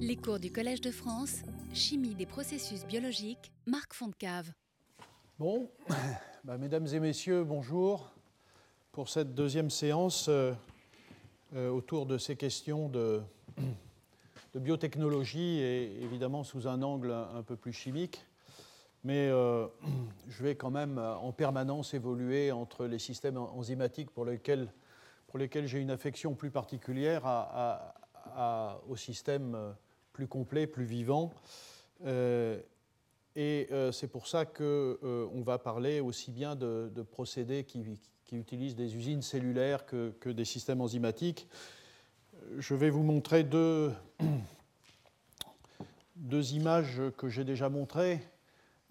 Les cours du Collège de France, Chimie des processus biologiques, Marc Fontcave. Bon, bah, mesdames et messieurs, bonjour pour cette deuxième séance euh, euh, autour de ces questions de, biotechnologie et évidemment sous un angle un, peu plus chimique. Mais euh, je vais quand même en permanence évoluer entre les systèmes enzymatiques pour lesquels, j'ai une affection plus particulière au système plus complet, plus vivant. Euh, et euh, c'est pour ça qu'on euh, va parler aussi bien de, procédés qui, utilisent des usines cellulaires que, des systèmes enzymatiques. Je vais vous montrer deux, deux images que j'ai déjà montrées.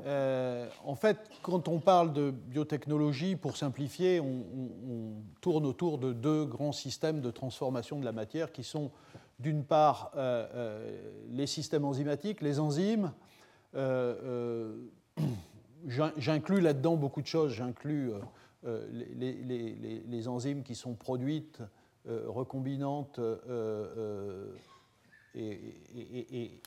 en fait, quand on parle de biotechnologie, pour simplifier, on, on, tourne autour de deux grands systèmes de transformation de la matière qui sont d'une part euh, euh, les systèmes enzymatiques, les enzymes. Euh, j'inclus là-dedans beaucoup de choses. J'inclus les, enzymes qui sont produites, recombinantes et,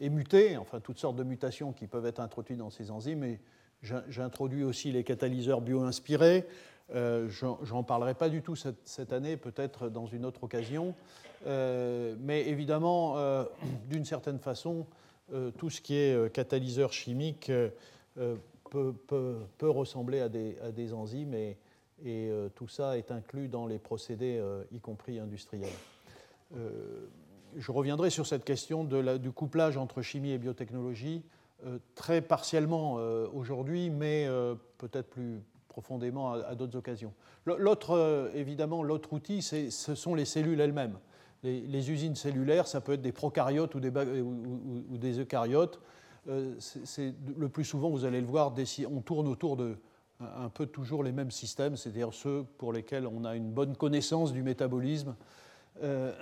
et, mutées, enfin toutes sortes de mutations qui peuvent être introduites dans ces enzymes. Et j'introduis aussi les catalyseurs bio-inspirés. Euh, J'en parlerai pas du tout cette, année, peut-être dans une autre occasion. Euh, mais évidemment, euh, d'une certaine façon, euh, tout ce qui est catalyseur chimique peut, ressembler à des, enzymes et, tout ça est inclus dans les procédés, y compris industriels. je reviendrai sur cette question du couplage entre chimie et biotechnologie très partiellement aujourd'hui, mais peut-être plus, profondément à, d'autres occasions. L'autre, évidemment, l'autre outil, ce sont les cellules elles-mêmes les, usines cellulaires, ça peut être des prokaryotes ou des, ou, des eucaryotes. Euh, c'est, le plus souvent, vous allez le voir, on tourne autour de un peu toujours les mêmes systèmes, c'est-à-dire ceux pour lesquels on a une bonne connaissance du métabolisme. Euh,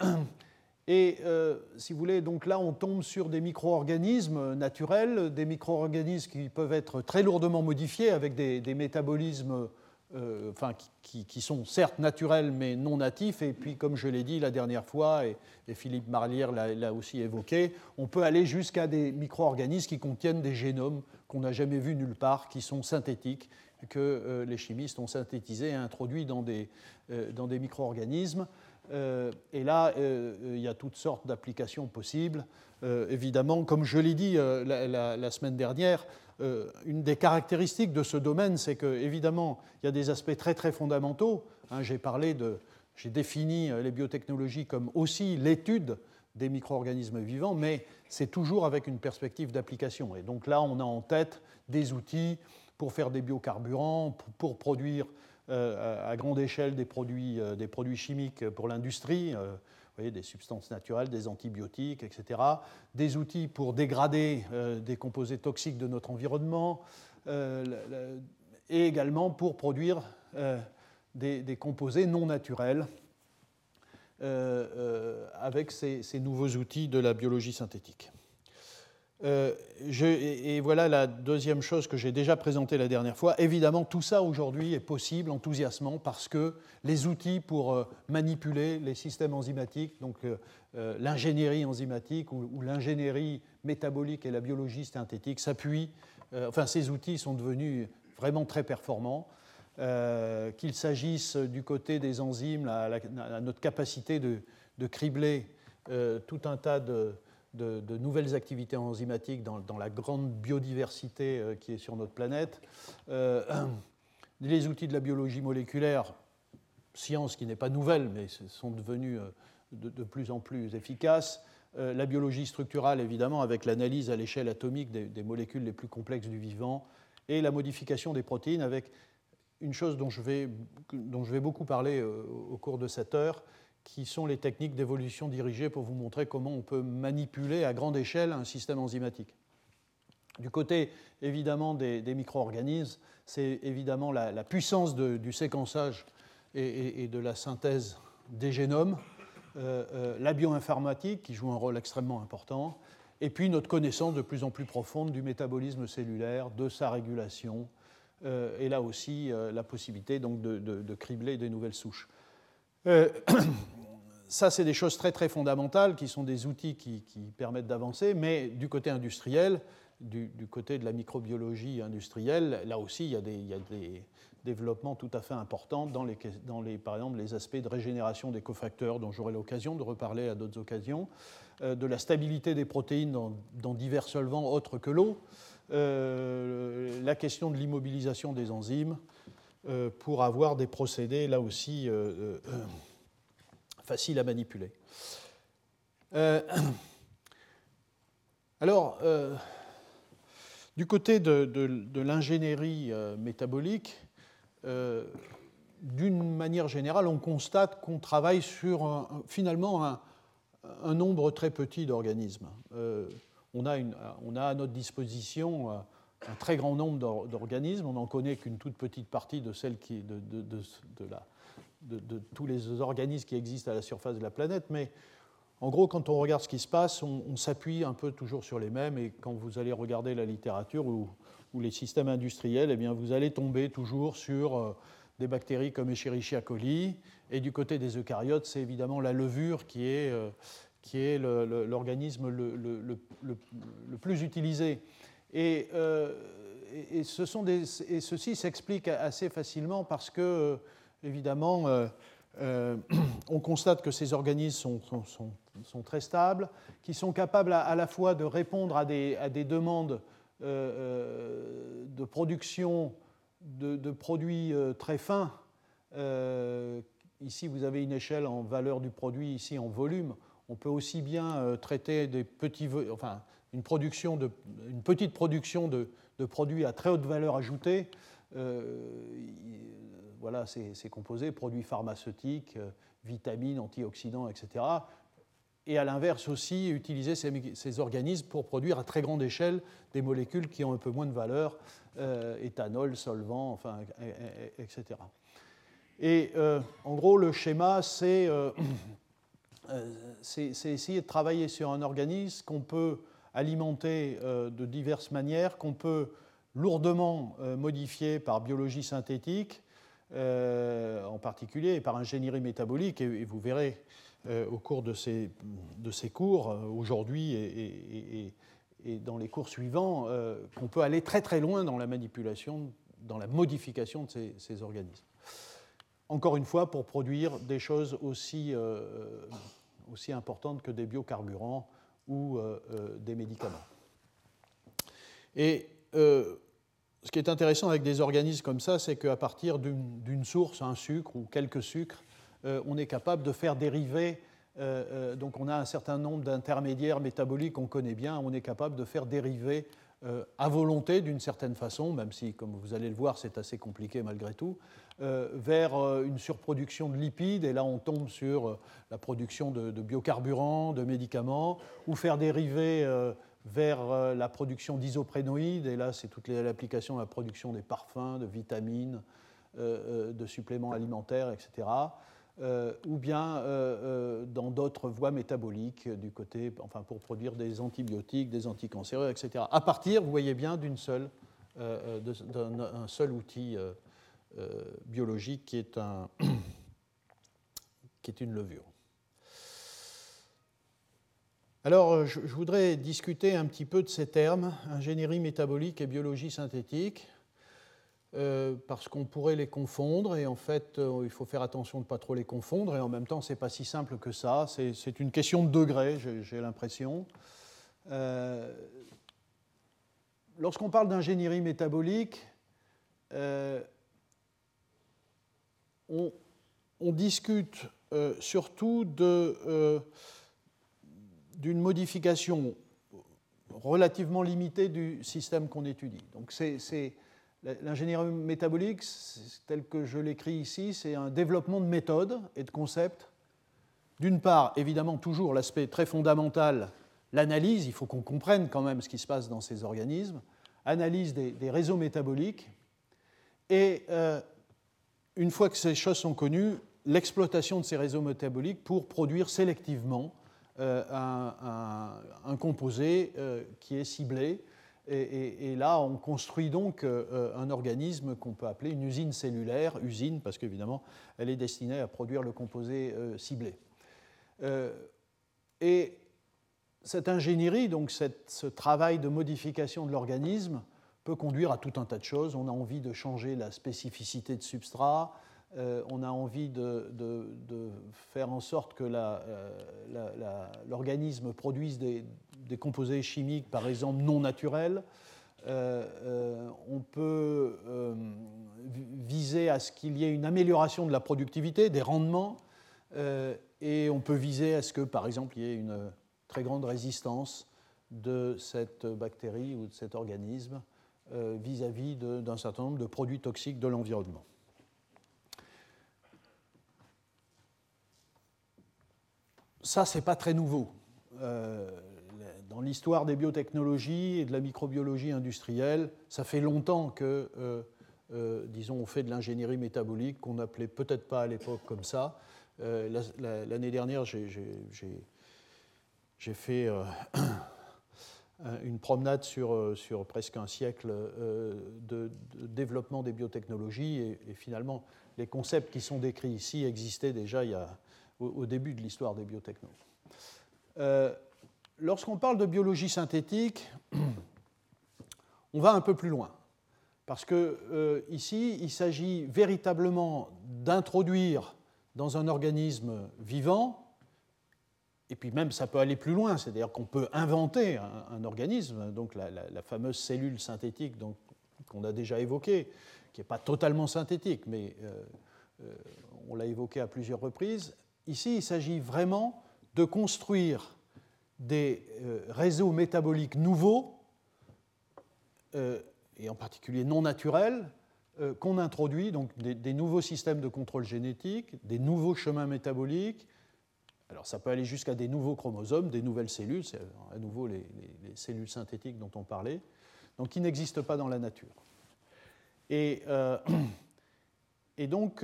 et euh, si vous voulez, donc là, on tombe sur des micro-organismes naturels, des micro-organismes qui peuvent être très lourdement modifiés avec des, métabolismes euh, enfin, qui, sont certes naturels mais non natifs. Et puis, comme je l'ai dit la dernière fois, et, Philippe Marlière l'a aussi évoqué, on peut aller jusqu'à des micro-organismes qui contiennent des génomes qu'on n'a jamais vus nulle part, qui sont synthétiques, que euh, les chimistes ont synthétisés et introduits dans des, dans des micro-organismes. Et là, il y a toutes sortes d'applications possibles. évidemment, comme je l'ai dit la, semaine dernière, euh, une des caractéristiques de ce domaine, c'est que évidemment, il y a des aspects très très fondamentaux. Hein, j'ai parlé de, j'ai défini euh, les biotechnologies comme aussi l'étude des micro-organismes vivants, mais c'est toujours avec une perspective d'application. Et donc là, on a en tête des outils pour faire des biocarburants, pour, produire euh, à grande échelle des produits, produits chimiques pour l'industrie des substances naturelles, des antibiotiques, etc. Des outils pour dégrader euh, des composés toxiques de notre environnement, euh, et également pour produire euh, des, composés non naturels avec ces nouveaux outils de la biologie synthétique. Euh, et, voilà la deuxième chose que j'ai déjà présentée la dernière fois. Évidemment, tout ça aujourd'hui est possible, enthousiasmant, parce que les outils pour euh, manipuler les systèmes enzymatiques, donc euh, l'ingénierie enzymatique ou, l'ingénierie métabolique et la biologie synthétique s'appuient. enfin, ces outils sont devenus vraiment très performants. Qu'il s'agisse du côté des enzymes, à, notre capacité de, de cribler tout un tas de, de, nouvelles activités enzymatiques dans, la grande biodiversité euh, qui est sur notre planète. Euh, les outils de la biologie moléculaire, science qui n'est pas nouvelle, mais sont devenus euh, de, plus en plus efficaces. la biologie structurale, évidemment, avec l'analyse à l'échelle atomique des, molécules les plus complexes du vivant, et la modification des protéines avec une chose dont je vais, dont je vais beaucoup parler au cours de cette heure, qui sont les techniques d'évolution dirigée pour vous montrer comment on peut manipuler à grande échelle un système enzymatique. Du côté évidemment des, micro-organismes, c'est évidemment la, puissance du séquençage et, de la synthèse des génomes, euh, euh, la bioinformatique qui joue un rôle extrêmement important, et puis notre connaissance de plus en plus profonde du métabolisme cellulaire, de sa régulation, euh, et là aussi la possibilité donc de, de, cribler des nouvelles souches. Ça, c'est des choses très très fondamentales qui sont des outils qui, permettent d'avancer, mais du côté industriel, du, côté de la microbiologie industrielle, là aussi, il y a des, développements tout à fait importants dans, les, dans les, par exemple, les aspects de régénération des cofacteurs, dont j'aurai l'occasion de reparler à d'autres occasions, euh, de la stabilité des protéines dans, divers solvants autres que l'eau, euh, la question de l'immobilisation des enzymes, euh, pour avoir des procédés, là aussi, facile à manipuler. Euh, alors, euh, du côté de, l'ingénierie euh, métabolique, d'une manière générale, on constate qu'on travaille sur finalement un, nombre très petit d'organismes. On a, à notre disposition un très grand nombre d'organismes. On n'en connaît qu'une toute petite partie de celle qui, de la, de, tous les organismes qui existent à la surface de la planète, mais en gros, quand on regarde ce qui se passe, on, s'appuie un peu toujours sur les mêmes, et quand vous allez regarder la littérature ou, les systèmes industriels, eh bien, vous allez tomber toujours sur euh, des bactéries comme Escherichia coli, et du côté des eucaryotes, c'est évidemment la levure qui est, euh, qui est l'organisme le, plus utilisé. Euh, et, ce sont des, et ceci s'explique assez facilement parce que évidemment, euh, euh, on constate que ces organismes sont, très stables, qui sont capables à, la fois de répondre à des, demandes euh, de production de, produits très fins. ici, vous avez une échelle en valeur du produit, ici en volume. On peut aussi bien traiter des petits, enfin, une, production de, une petite production de, produits à très haute valeur ajoutée voilà, ces, composés, produits pharmaceutiques, euh, vitamines, antioxydants, etc. Et à l'inverse aussi, utiliser ces, organismes pour produire à très grande échelle des molécules qui ont un peu moins de valeur, euh, éthanol, solvant, etc. Et euh, en gros, le schéma, c'est essayer de travailler sur un organisme qu'on peut alimenter de diverses manières, qu'on peut lourdement modifier par biologie synthétique, euh, en particulier, par ingénierie métabolique, et, vous verrez euh, au cours de ces, cours, euh, aujourd'hui et, et, dans les cours suivants, qu'on peut aller très très loin dans la manipulation, dans la modification de ces, ces organismes. Encore une fois, pour produire des choses aussi, aussi importantes que des biocarburants ou des médicaments. Et ce qui est intéressant avec des organismes comme ça, c'est qu'à partir d'une source, un sucre ou quelques sucres, euh, on est capable de faire dériver, euh, euh, donc on a un certain nombre d'intermédiaires métaboliques qu'on connaît bien, on est capable de faire dériver à volonté d'une certaine façon, même si, comme vous allez le voir, c'est assez compliqué malgré tout, vers une surproduction de lipides, et là on tombe sur la production de, de biocarburants, de médicaments, ou faire dériver vers euh, la production d'isoprénoïdes, et là c'est toute l'application de la production des parfums, de vitamines, euh, euh, de suppléments alimentaires, etc. ou bien dans d'autres voies métaboliques du côté, enfin pour produire des antibiotiques, des anticancéreux, etc. À partir, vous voyez bien, d'une d'un seul outil biologique qui est, qui est une levure. Alors, euh, je, voudrais discuter un petit peu de ces termes, ingénierie métabolique et biologie synthétique, euh, parce qu'on pourrait les confondre, et en fait, euh, il faut faire attention de ne pas trop les confondre, et en même temps, ce n'est pas si simple que ça, c'est une question de degré, j'ai l'impression. Lorsqu'on parle d'ingénierie métabolique, on, discute surtout de d'une modification relativement limitée du système qu'on étudie. Donc c'est l'ingénierie métabolique, tel que je l'écris ici, c'est un développement de méthodes et de concepts. D'une part, évidemment, toujours l'aspect très fondamental, l'analyse, il faut qu'on comprenne quand même ce qui se passe dans ces organismes, analyse des, réseaux métaboliques, et euh, une fois que ces choses sont connues, l'exploitation de ces réseaux métaboliques pour produire sélectivement euh, un, composé euh, qui est ciblé. Et, là, on construit donc euh, un organisme qu'on peut appeler une usine cellulaire, usine parce qu'évidemment, elle est destinée à produire le composé ciblé. et cette ingénierie, donc ce travail de modification de l'organisme, peut conduire à tout un tas de choses. On a envie de changer la spécificité de substrat, euh, on a envie de, faire en sorte que euh, l'organisme produise des, composés chimiques, par exemple, non naturels. Euh, on peut viser à ce qu'il y ait une amélioration de la productivité, des rendements, et on peut viser à ce que, par exemple, il y ait une très grande résistance de cette bactérie ou de cet organisme vis-à-vis d'un certain nombre de produits toxiques de l'environnement. Ça, ce n'est pas très nouveau. Euh, dans l'histoire des biotechnologies et de la microbiologie industrielle, ça fait longtemps que, euh, euh, disons, on fait de l'ingénierie métabolique, qu'on n'appelait peut-être pas à l'époque comme ça. L'année dernière, j'ai fait une promenade sur, sur, presque un siècle de, développement des biotechnologies et, finalement, les concepts qui sont décrits ici existaient déjà il y a au, début de l'histoire des biotechnos. Euh, lorsqu'on parle de biologie synthétique, on va un peu plus loin. Parce que euh, ici, il s'agit véritablement d'introduire dans un organisme vivant, et puis même ça peut aller plus loin, c'est-à-dire qu'on peut inventer un, organisme, donc la, fameuse cellule synthétique qu'on a déjà évoquée, qui n'est pas totalement synthétique, mais euh, on l'a évoquée à plusieurs reprises, Ici, il s'agit vraiment de construire des euh, réseaux métaboliques nouveaux, euh, et en particulier non naturels, euh, qu'on introduit, donc des, nouveaux systèmes de contrôle génétique, des nouveaux chemins métaboliques. Alors ça peut aller jusqu'à des nouveaux chromosomes, des nouvelles cellules, c'est à nouveau les, cellules synthétiques dont on parlait, donc qui n'existent pas dans la nature. Et, et donc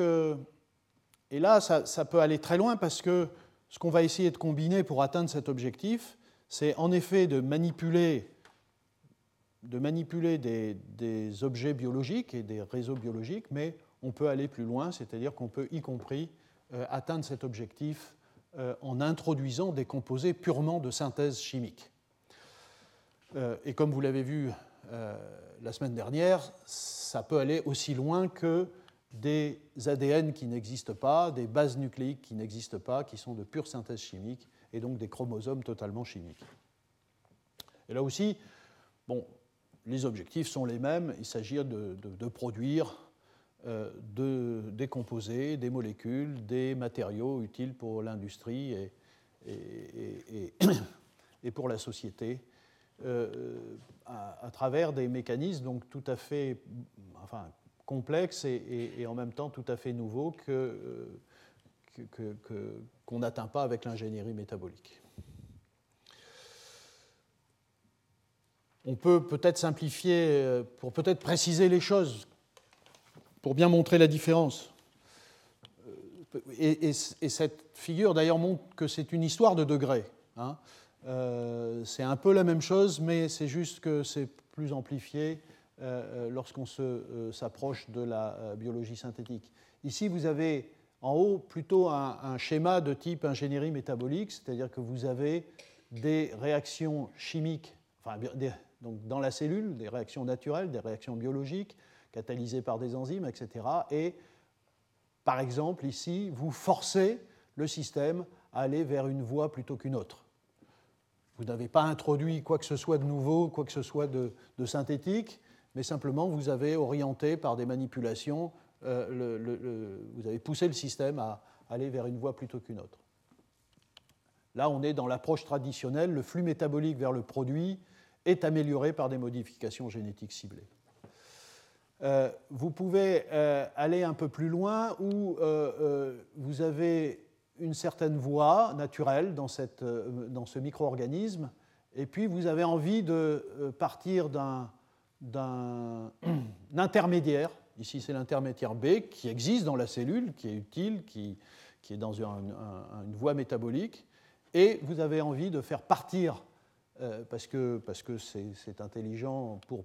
et là, ça, peut aller très loin parce que ce qu'on va essayer de combiner pour atteindre cet objectif, c'est en effet de manipuler, de manipuler des, objets biologiques et des réseaux biologiques, mais on peut aller plus loin, c'est-à-dire qu'on peut y compris euh, atteindre cet objectif euh, en introduisant des composés purement de synthèse chimique. Euh, et comme vous l'avez vu la semaine dernière, ça peut aller aussi loin que des ADN qui n'existent pas, des bases nucléiques qui n'existent pas, qui sont de pure synthèse chimique, et donc des chromosomes totalement chimiques. Et là aussi, les objectifs sont les mêmes, il s'agit de, produire euh, des composés, des molécules, des matériaux utiles pour l'industrie et, pour la société. Euh, à, travers des mécanismes donc tout à fait, complexe et, en même temps tout à fait nouveau euh, qu'on n'atteint pas avec l'ingénierie métabolique. On peut peut-être simplifier, euh, pour peut-être préciser les choses, pour bien montrer la différence. Euh, et, cette figure d'ailleurs montre que c'est une histoire de degrés. Hein. c'est un peu la même chose, mais c'est juste que c'est plus amplifié lorsqu'on euh, s'approche de la biologie synthétique. Ici, vous avez en haut plutôt un, schéma de type ingénierie métabolique, c'est-à-dire que vous avez des réactions chimiques, donc dans la cellule, des réactions naturelles, des réactions biologiques, catalysées par des enzymes, etc. Et par exemple, ici, vous forcez le système à aller vers une voie plutôt qu'une autre. Vous n'avez pas introduit quoi que ce soit de nouveau, quoi que ce soit de synthétique, mais simplement vous avez orienté par des manipulations, euh, vous avez poussé le système à aller vers une voie plutôt qu'une autre. Là, on est dans l'approche traditionnelle, le flux métabolique vers le produit est amélioré par des modifications génétiques ciblées. Euh, vous pouvez euh, aller un peu plus loin où vous avez une certaine voie naturelle dans, dans ce micro-organisme, et puis vous avez envie de partir d'un d'un intermédiaire, ici c'est l'intermédiaire B, qui existe dans la cellule, qui est utile, qui, qui est dans une voie métabolique, et vous avez envie de faire partir, euh, parce que c'est parce que intelligent pour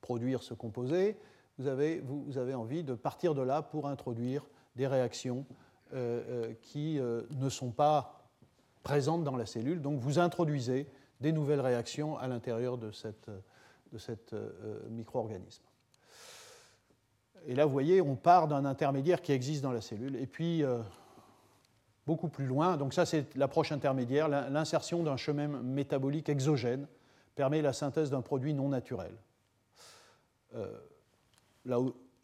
produire ce composé, vous avez, vous, avez, envie de partir de là pour introduire des réactions qui ne sont pas présentes dans la cellule. Donc vous introduisez des nouvelles réactions à l'intérieur de, cette, cet micro-organisme. Et là, vous voyez, on part d'un intermédiaire qui existe dans la cellule. Et puis, beaucoup plus loin, donc ça c'est l'approche intermédiaire, l'insertion d'un chemin métabolique exogène permet la synthèse d'un produit non naturel. Euh, là,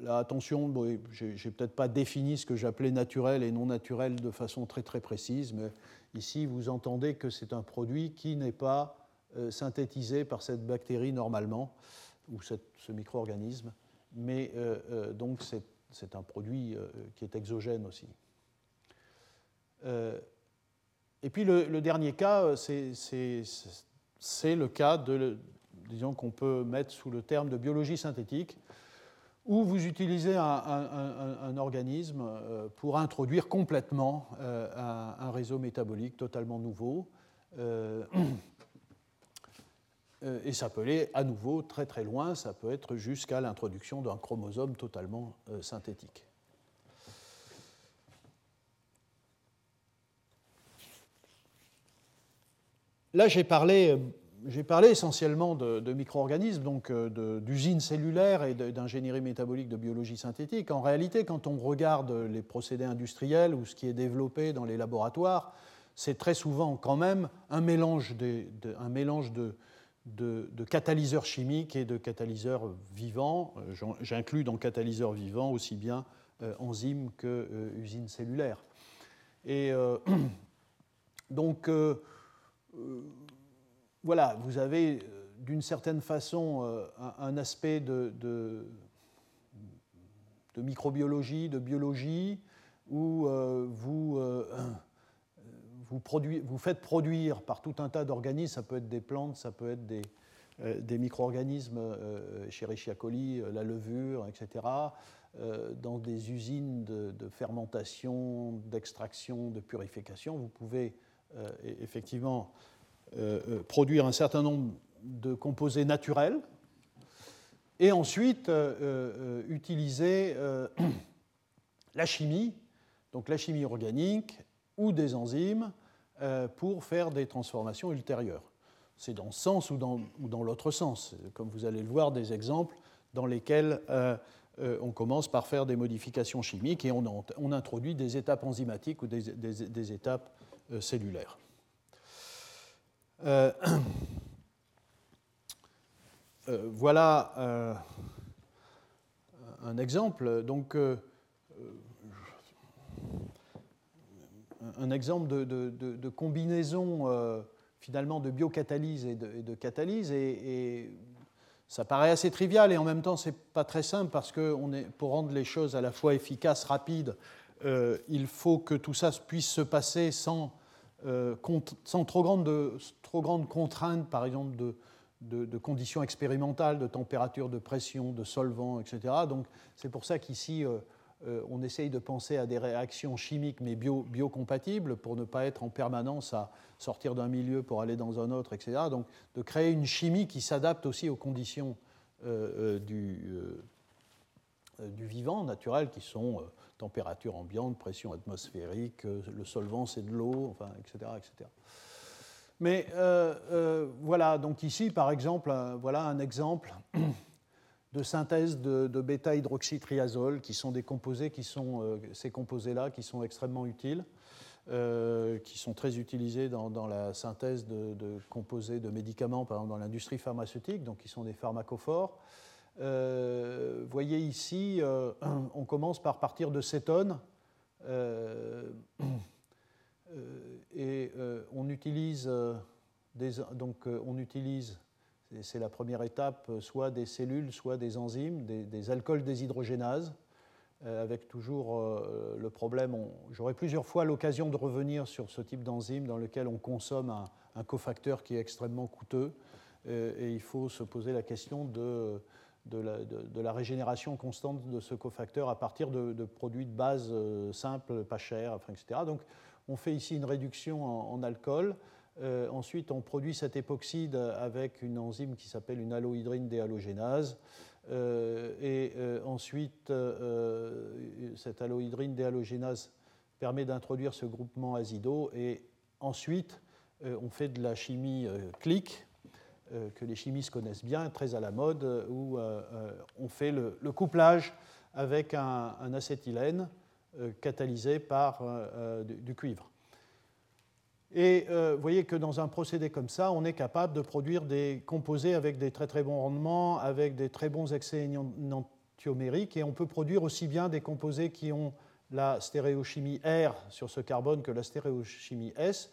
attention, j'ai peut-être pas défini ce que j'appelais naturel et non naturel de façon très très précise, mais ici vous entendez que c'est un produit qui n'est pas euh, synthétisé par cette bactérie normalement, ou cette, ce micro-organisme, mais euh, donc c'est un produit qui est exogène aussi. et puis le, le dernier cas, c'est c'est le cas de, disons qu'on peut mettre sous le terme de biologie synthétique, où vous utilisez un, organisme euh, pour introduire complètement euh, un, réseau métabolique totalement nouveau. Euh, et ça peut aller à nouveau très très loin, ça peut être jusqu'à l'introduction d'un chromosome totalement synthétique. Là, j'ai parlé, j'ai parlé essentiellement de, micro-organismes, donc euh, d'usines cellulaires et d'ingénierie métabolique de biologie synthétique. En réalité, quand on regarde les procédés industriels ou ce qui est développé dans les laboratoires, c'est très souvent quand même un mélange, de, catalyseurs chimiques et de catalyseurs vivants. Euh, j'inclus dans catalyseurs vivants aussi bien euh, enzymes que usines cellulaires. Et donc, voilà, vous avez euh, d'une certaine façon euh, un, aspect de, microbiologie, de biologie, où vous, vous, vous, faites produire par tout un tas d'organismes, ça peut être des plantes, ça peut être des, micro-organismes, Escherichia coli, la levure, etc., dans des usines de, de fermentation, d'extraction, de purification. Vous pouvez euh, effectivement euh, euh, produire un certain nombre de composés naturels et ensuite utiliser la chimie, donc la chimie organique ou des enzymes pour faire des transformations ultérieures. C'est dans ce sens ou dans, l'autre sens, comme vous allez le voir, des exemples dans lesquels on commence par faire des modifications chimiques et on, introduit des étapes enzymatiques ou des, étapes euh, cellulaire. Euh, euh, voilà un exemple. Donc, un exemple de, combinaison finalement de biocatalyse et de, catalyse. Et, ça paraît assez trivial et en même temps, c'est pas très simple parce que pour rendre les choses à la fois efficaces, rapides euh, il faut que tout ça puisse se passer sans, euh, sans trop, grande trop grandes contraintes, par exemple de, de, conditions expérimentales, de température, de pression, de solvant, etc. Donc c'est pour ça qu'ici, euh, on essaye de penser à des réactions chimiques mais bio, biocompatibles pour ne pas être en permanence à sortir d'un milieu pour aller dans un autre, etc. Donc de créer une chimie qui s'adapte aussi aux conditions du, du, vivant naturel qui sont température ambiante, pression atmosphérique, euh, le solvant c'est de l'eau, enfin, etc., etc. Mais euh, euh, voilà, donc ici par exemple, voilà un exemple de synthèse de, bêta-hydroxytriazole, qui sont des composés qui sont, ces composés-là qui sont extrêmement utiles, qui sont très utilisés dans, la synthèse de, de, composés de médicaments, par exemple dans l'industrie pharmaceutique, donc qui sont des pharmacophores. Euh, voyez ici, euh, on commence par partir de cétone euh, et on utilise, des, donc on utilise, c'est la première étape, soit des cellules, soit des enzymes, des, alcools déshydrogénases, avec toujours le problème, j'aurai plusieurs fois l'occasion de revenir sur ce type d'enzyme dans lequel on consomme un, cofacteur qui est extrêmement coûteux, et il faut se poser la question de de la, régénération constante de ce cofacteur à partir de, produits de base euh, simples, pas chers, etc. Donc on fait ici une réduction en, alcool. Euh, ensuite, on produit cet époxyde avec une enzyme qui s'appelle une allohydrine déhalogénase. Euh, et ensuite, cette allohydrine déhalogénase permet d'introduire ce groupement azido et ensuite on fait de la chimie clique que les chimistes connaissent bien, très à la mode, où on fait le, couplage avec un, acétylène catalysé par du cuivre. Et euh, vous voyez que dans un procédé comme ça, on est capable de produire des composés avec des très très bons rendements, avec des très bons excès et on peut produire aussi bien des composés qui ont la stéréochimie R sur ce carbone que la stéréochimie S,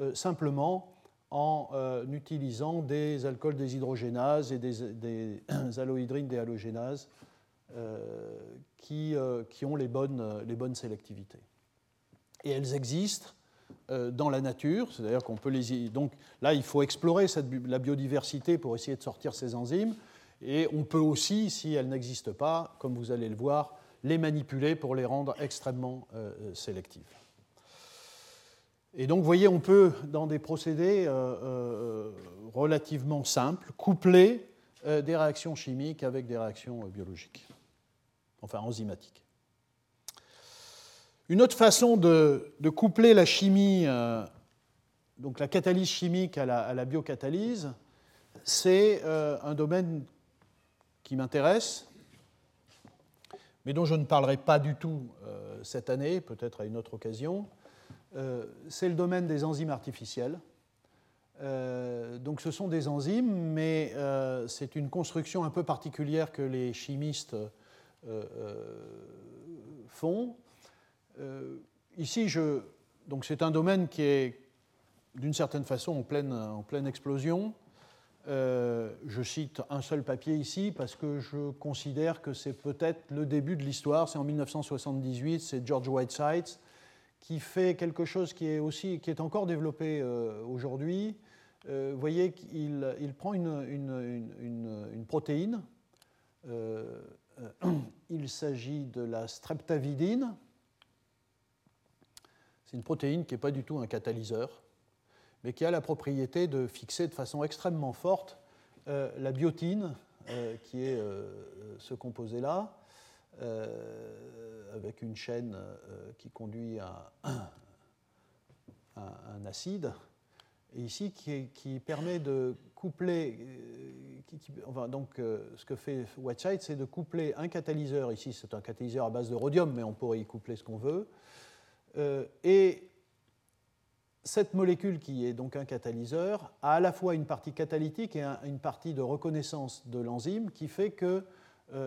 euh, simplement en euh, utilisant des alcools déshydrogénases et des, des allohydrines déhalogénases qui, qui, ont les bonnes, sélectivités. Et elles existent euh, dans la nature, c'est-à-dire qu'on peut les. Donc là, il faut explorer la biodiversité pour essayer de sortir ces enzymes, et on peut aussi, si elles n'existent pas, comme vous allez le voir, les manipuler pour les rendre extrêmement euh, sélectives. Et donc, vous voyez, on peut, dans des procédés euh, relativement simples, coupler des réactions chimiques avec des réactions biologiques, enfin enzymatiques. Une autre façon de, coupler la chimie, euh, donc la catalyse chimique à la, biocatalyse, c'est euh, un domaine qui m'intéresse, mais dont je ne parlerai pas du tout euh, cette année, peut-être à une autre occasion. C'est le domaine des enzymes artificielles. donc ce sont des enzymes, mais c'est une construction un peu particulière que les chimistes font. Euh, ici, donc c'est un domaine qui est d'une certaine façon en pleine, explosion. Euh, je cite un seul papier ici parce que je considère que c'est peut-être le début de l'histoire. C'est en 1978, c'est George Whiteside qui fait quelque chose qui est, aussi, qui est encore développé euh, aujourd'hui. vous voyez qu'il il prend une, une, protéine. il s'agit de la streptavidine c'est une protéine qui n'est pas du tout un catalyseur, mais qui a la propriété de fixer de façon extrêmement forte euh, la biotine, euh, qui est euh, ce composé-là, avec une chaîne qui conduit à, un acide, et ici qui, permet de coupler. enfin, donc, ce que fait Whiteside, c'est de coupler un catalyseur. Ici, c'est un catalyseur à base de rhodium, mais on pourrait y coupler ce qu'on veut euh, et cette molécule qui est donc un catalyseur a à la fois une partie catalytique et une partie de reconnaissance de l'enzyme qui fait que, euh,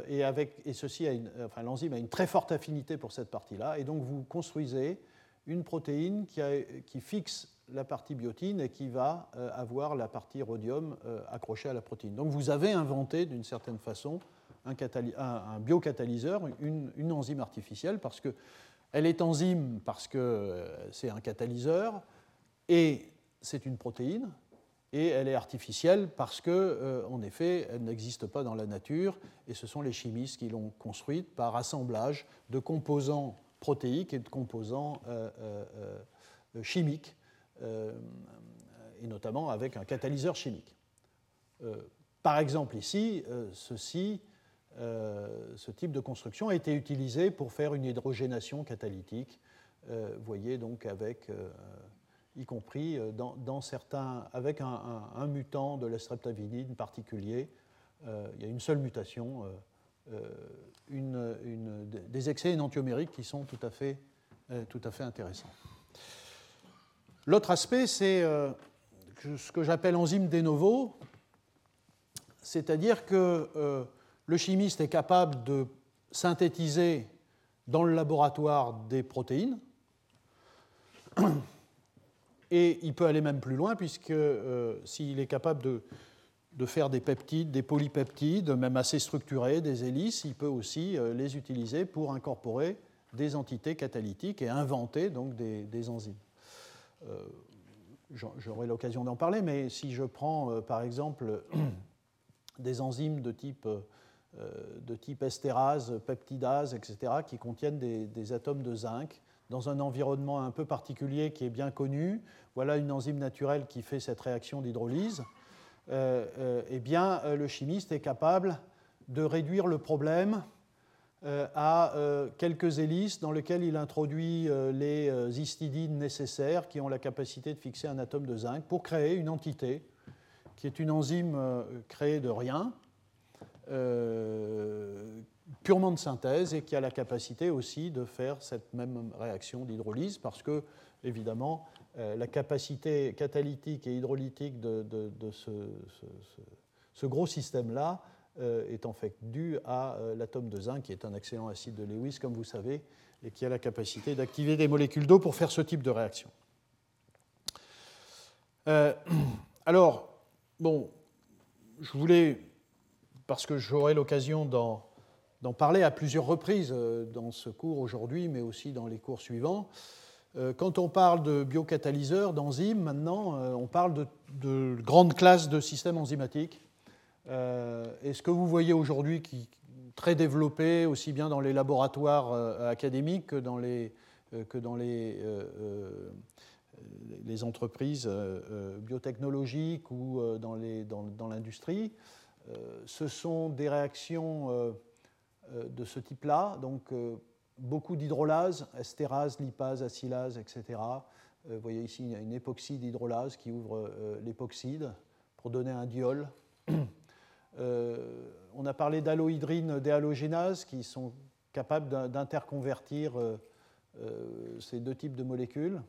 et, avec, et ceci enfin, l'enzyme a une très forte affinité pour cette partie-là, et donc vous construisez une protéine qui, qui, fixe la partie biotine et qui va euh, avoir la partie rhodium accrochée à la protéine. Donc vous avez inventé d'une certaine façon un, biocatalyseur, une, enzyme artificielle, parce que elle est enzyme parce que euh, c'est un catalyseur et c'est une protéine. Et elle est artificielle parce que, euh, en effet, elle n'existe pas dans la nature et ce sont les chimistes qui l'ont construite par assemblage de composants protéiques et de composants euh, chimiques, et notamment avec un catalyseur chimique. par exemple, ici, ceci euh, ce type de construction a été utilisé pour faire une hydrogénation catalytique. Euh, vous voyez donc avec, euh, y compris dans, certains, avec un, mutant de la streptavidine particulier, il y a une seule mutation, une, des excès énantiomériques qui sont tout à fait, tout à fait intéressants. L'autre aspect, c'est ce que j'appelle enzyme de novo, c'est-à-dire que le chimiste est capable de synthétiser dans le laboratoire des protéines. Et il peut aller même plus loin, puisque euh, s'il est capable de, faire des peptides, des polypeptides, même assez structurés, des hélices, il peut aussi euh, les utiliser pour incorporer des entités catalytiques et inventer donc des, enzymes. Euh, j'aurai l'occasion d'en parler, mais si je prends par exemple des enzymes de type de type estérase, peptidase, etc., qui contiennent des, atomes de zinc dans un environnement un peu particulier qui est bien connu. Voilà une enzyme naturelle qui fait cette réaction d'hydrolyse. Euh, euh, eh bien, le chimiste est capable de réduire le problème à quelques hélices dans lesquelles il introduit les histidines nécessaires qui ont la capacité de fixer un atome de zinc pour créer une entité qui est une enzyme créée de rien, purement de synthèse et qui a la capacité aussi de faire cette même réaction d'hydrolyse parce que, évidemment, euh, la capacité catalytique et hydrolytique de, ce, gros système-là euh, est en fait due à euh, l'atome de zinc, qui est un excellent acide de Lewis, comme vous savez, et qui a la capacité d'activer des molécules d'eau pour faire ce type de réaction. alors, bon, je voulais, parce que j'aurai l'occasion d'en d'en parler à plusieurs reprises euh, dans ce cours aujourd'hui, mais aussi dans les cours suivants. Euh, quand on parle de biocatalyseurs, d'enzymes, maintenant, euh, on parle de, de grandes classes de systèmes enzymatiques. et ce que vous voyez aujourd'hui, qui très développé aussi bien dans les laboratoires académiques que dans les, que dans les, les entreprises biotechnologiques ou dans l'industrie, dans, dans ce sont des réactions de ce type-là, donc euh, beaucoup d'hydrolase, estérase, lipase, acylase, etc. Euh, vous voyez ici, une époxyde hydrolase qui ouvre l'époxyde pour donner un diol. on a parlé d'allohydrine déhalogénase qui sont capables d'interconvertir ces deux types de molécules,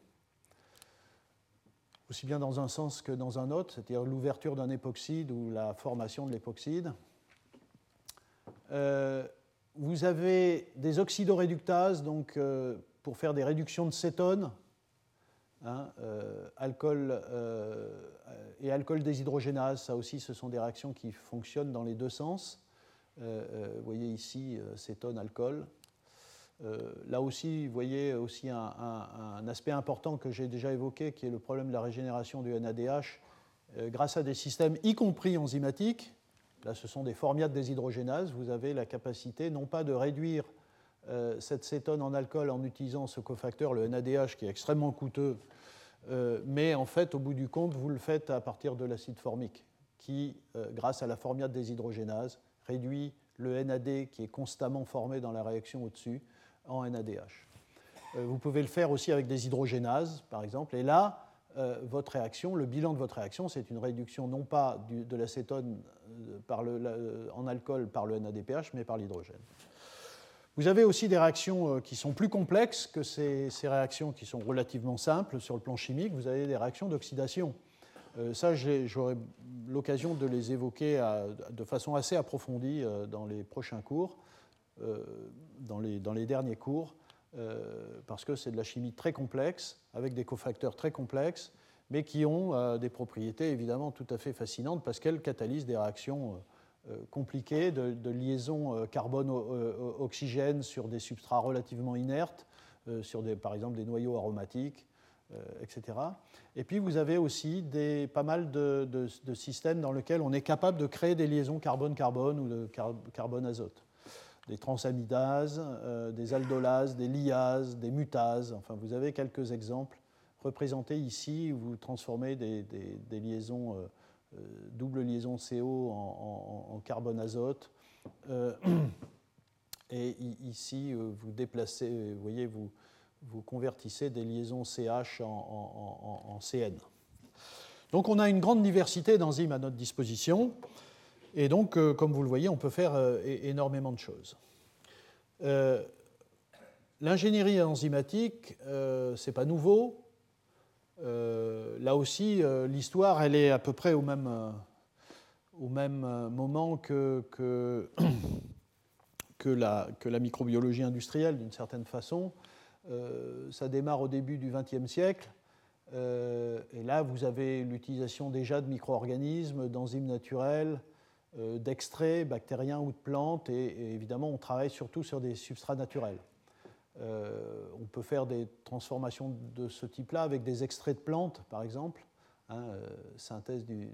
aussi bien dans un sens que dans un autre, c'est-à-dire l'ouverture d'un époxyde ou la formation de l'époxyde. Vous avez des oxydoréductases donc, euh, pour faire des réductions de cétone, hein, euh, alcool euh, et alcool déshydrogénase. Ça aussi, ce sont des réactions qui fonctionnent dans les deux sens. vous voyez ici cétone, alcool. là aussi, vous voyez aussi un, un aspect important que j'ai déjà évoqué, qui est le problème de la régénération du NADH grâce à des systèmes, y compris enzymatiques, Là, ce sont des formiates déshydrogénases. Vous avez la capacité non pas de réduire euh, cette cétone en alcool en utilisant ce cofacteur, le NADH, qui est extrêmement coûteux, euh, mais en fait, au bout du compte, vous le faites à partir de l'acide formique, qui, euh, grâce à la formiate déshydrogénase, réduit le NAD qui est constamment formé dans la réaction au-dessus en NADH. vous pouvez le faire aussi avec des hydrogénases, par exemple, et là, euh, votre réaction, le bilan de votre réaction, c'est une réduction non pas de l'acétone euh, en alcool par le NADPH, mais par l'hydrogène. Vous avez aussi des réactions euh, qui sont plus complexes que ces, réactions qui sont relativement simples sur le plan chimique. Vous avez des réactions d'oxydation. ça, j'aurai l'occasion de les évoquer de façon assez approfondie dans les prochains cours, dans les derniers cours. Euh, parce que c'est de la chimie très complexe, avec des cofacteurs très complexes, mais qui ont euh, des propriétés évidemment tout à fait fascinantes parce qu'elles catalysent des réactions euh, compliquées de, liaison carbone-oxygène sur des substrats relativement inertes, sur par exemple des noyaux aromatiques, etc. Et puis vous avez aussi des, pas mal de, de, systèmes dans lesquels on est capable de créer des liaisons carbone-carbone ou de carbone-azote des transamidases, euh, des aldolases, des liases, des mutases. Enfin, vous avez quelques exemples représentés ici où vous transformez des, liaisons, euh, euh, double liaison CO en, carbone-azote. et ici, vous déplacez, vous voyez, vous, vous convertissez des liaisons CH en, CN. Donc on a une grande diversité d'enzymes à notre disposition. Et donc, euh, comme vous le voyez, on peut faire euh, énormément de choses. Euh, l'ingénierie enzymatique, ce n'est pas nouveau. là aussi, l'histoire, elle est à peu près au même, au même moment que, que, la, que, la, microbiologie industrielle, d'une certaine façon. ça démarre au début du XXe siècle. et là, vous avez l'utilisation déjà de micro-organismes, d'enzymes naturelles, d'extraits bactériens ou de plantes, et, évidemment on travaille surtout sur des substrats naturels. Euh, on peut faire des transformations de ce type-là avec des extraits de plantes, par exemple, hein, euh, synthèse du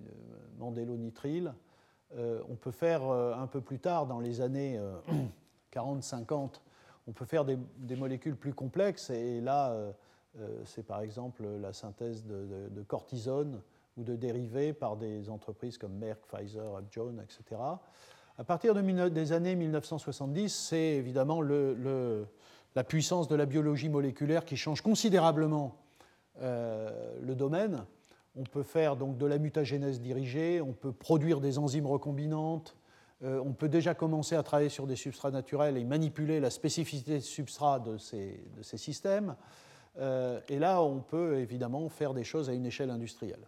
mandélonitrile. on peut faire un peu plus tard, dans les années 40-50, on peut faire des, molécules plus complexes, et là, c'est par exemple la synthèse de cortisone ou de dérivés par des entreprises comme Merck, Pfizer, Upjohn, etc. À partir des années 1970, c'est évidemment la puissance de la biologie moléculaire qui change considérablement le domaine. On peut faire donc de la mutagénèse dirigée, on peut produire des enzymes recombinantes, euh, on peut déjà commencer à travailler sur des substrats naturels et manipuler la spécificité de substrat de ces, systèmes. Euh, et là, on peut évidemment faire des choses à une échelle industrielle.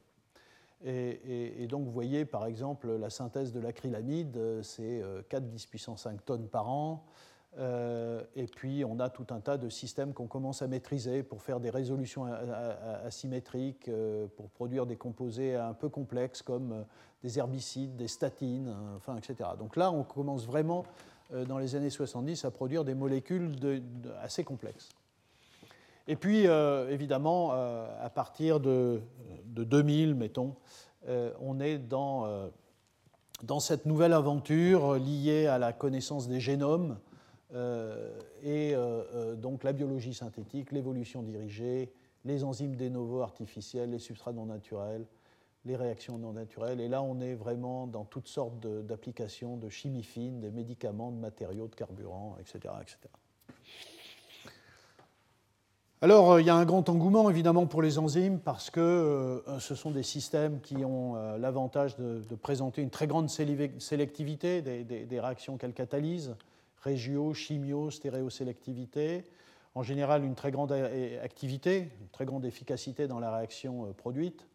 Et, donc, vous voyez, par exemple, la synthèse de l'acrylamide, euh, c'est 4 10 puissance 5 tonnes par an. Euh, et puis, on a tout un tas de systèmes qu'on commence à maîtriser pour faire des résolutions asymétriques, euh, pour produire des composés un peu complexes comme des herbicides, des statines, enfin, etc. Donc là, on commence vraiment, dans les années 70, à produire des molécules assez complexes. Et puis, évidemment, à partir de, 2000, mettons, on est dans, dans cette nouvelle aventure liée à la connaissance des génomes euh, et euh, euh, donc la biologie synthétique, l'évolution dirigée, les enzymes de novo artificiels, les substrats non naturels, les réactions non naturelles. Et là, on est vraiment dans toutes sortes d'applications de, chimie fine, des médicaments, de matériaux, de carburants, etc. etc. Alors, il y a un grand engouement évidemment pour les enzymes parce que ce sont des systèmes qui ont l'avantage de, présenter une très grande sélectivité des, réactions qu'elles catalysent régio, chimio, stéréosélectivité, en général une très grande activité, une très grande efficacité dans la réaction euh, produite.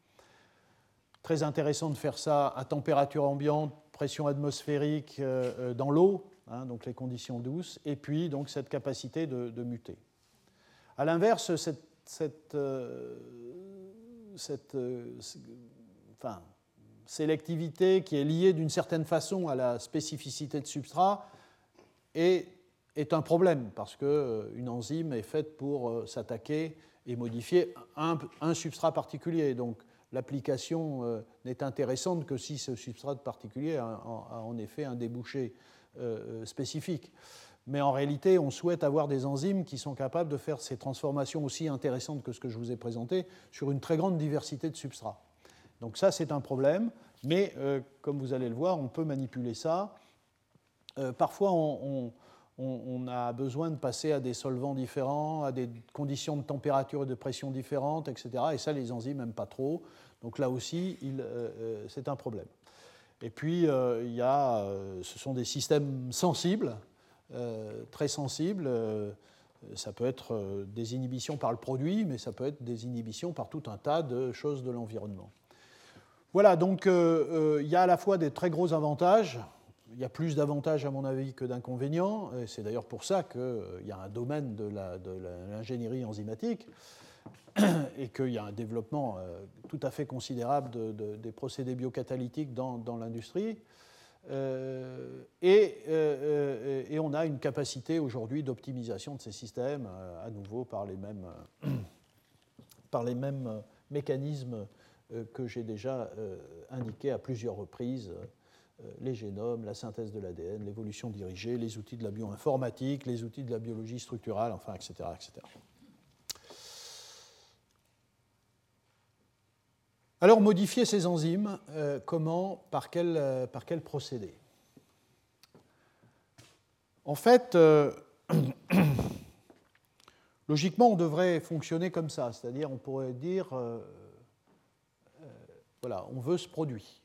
Très intéressant de faire ça à température ambiante, pression atmosphérique euh, euh, dans l'eau, hein, donc les conditions douces, et puis donc cette capacité de, muter. A l'inverse, cette, cette enfin, sélectivité qui est liée d'une certaine façon à la spécificité de substrat est, un problème parce qu'une euh, enzyme est faite pour euh, s'attaquer et modifier un, substrat particulier. Donc l'application euh, n'est intéressante que si ce substrat particulier a, en effet un débouché spécifique. Mais en réalité, on souhaite avoir des enzymes qui sont capables de faire ces transformations aussi intéressantes que ce que je vous ai présenté sur une très grande diversité de substrats. Donc ça, c'est un problème, mais comme vous allez le voir, on peut manipuler ça euh, parfois, on, a besoin de passer à des solvants différents, à des conditions de température et de pression différentes, etc. Et ça, les enzymes n'aiment pas trop. Donc là aussi, euh, euh, c'est un problème. Et puis, il y a, ce sont des systèmes sensibles, très sensibles. ça peut être des inhibitions par le produit, mais ça peut être des inhibitions par tout un tas de choses de l'environnement. Voilà, donc il y a à la fois des très gros avantages, il y a plus d'avantages, à mon avis, que d'inconvénients. C'est d'ailleurs pour ça qu'il y a un domaine de l'ingénierie enzymatique et qu'il y a un développement euh, tout à fait considérable des procédés biocatalytiques dans, l'industrie. Euh, euh, et, on a une capacité aujourd'hui d'optimisation de ces systèmes, à nouveau par les mêmes, par les mêmes mécanismes que j'ai déjà indiqués à plusieurs reprises euh, les génomes, la synthèse de l'ADN, l'évolution dirigée, les outils de la bioinformatique, les outils de la biologie structurale, enfin, etc. etc. Alors, modifier ces enzymes, euh, comment, par quel, euh, par quel procédé? En fait, logiquement, on devrait fonctionner comme ça, c'est-à-dire on pourrait dire, voilà, on veut ce produit.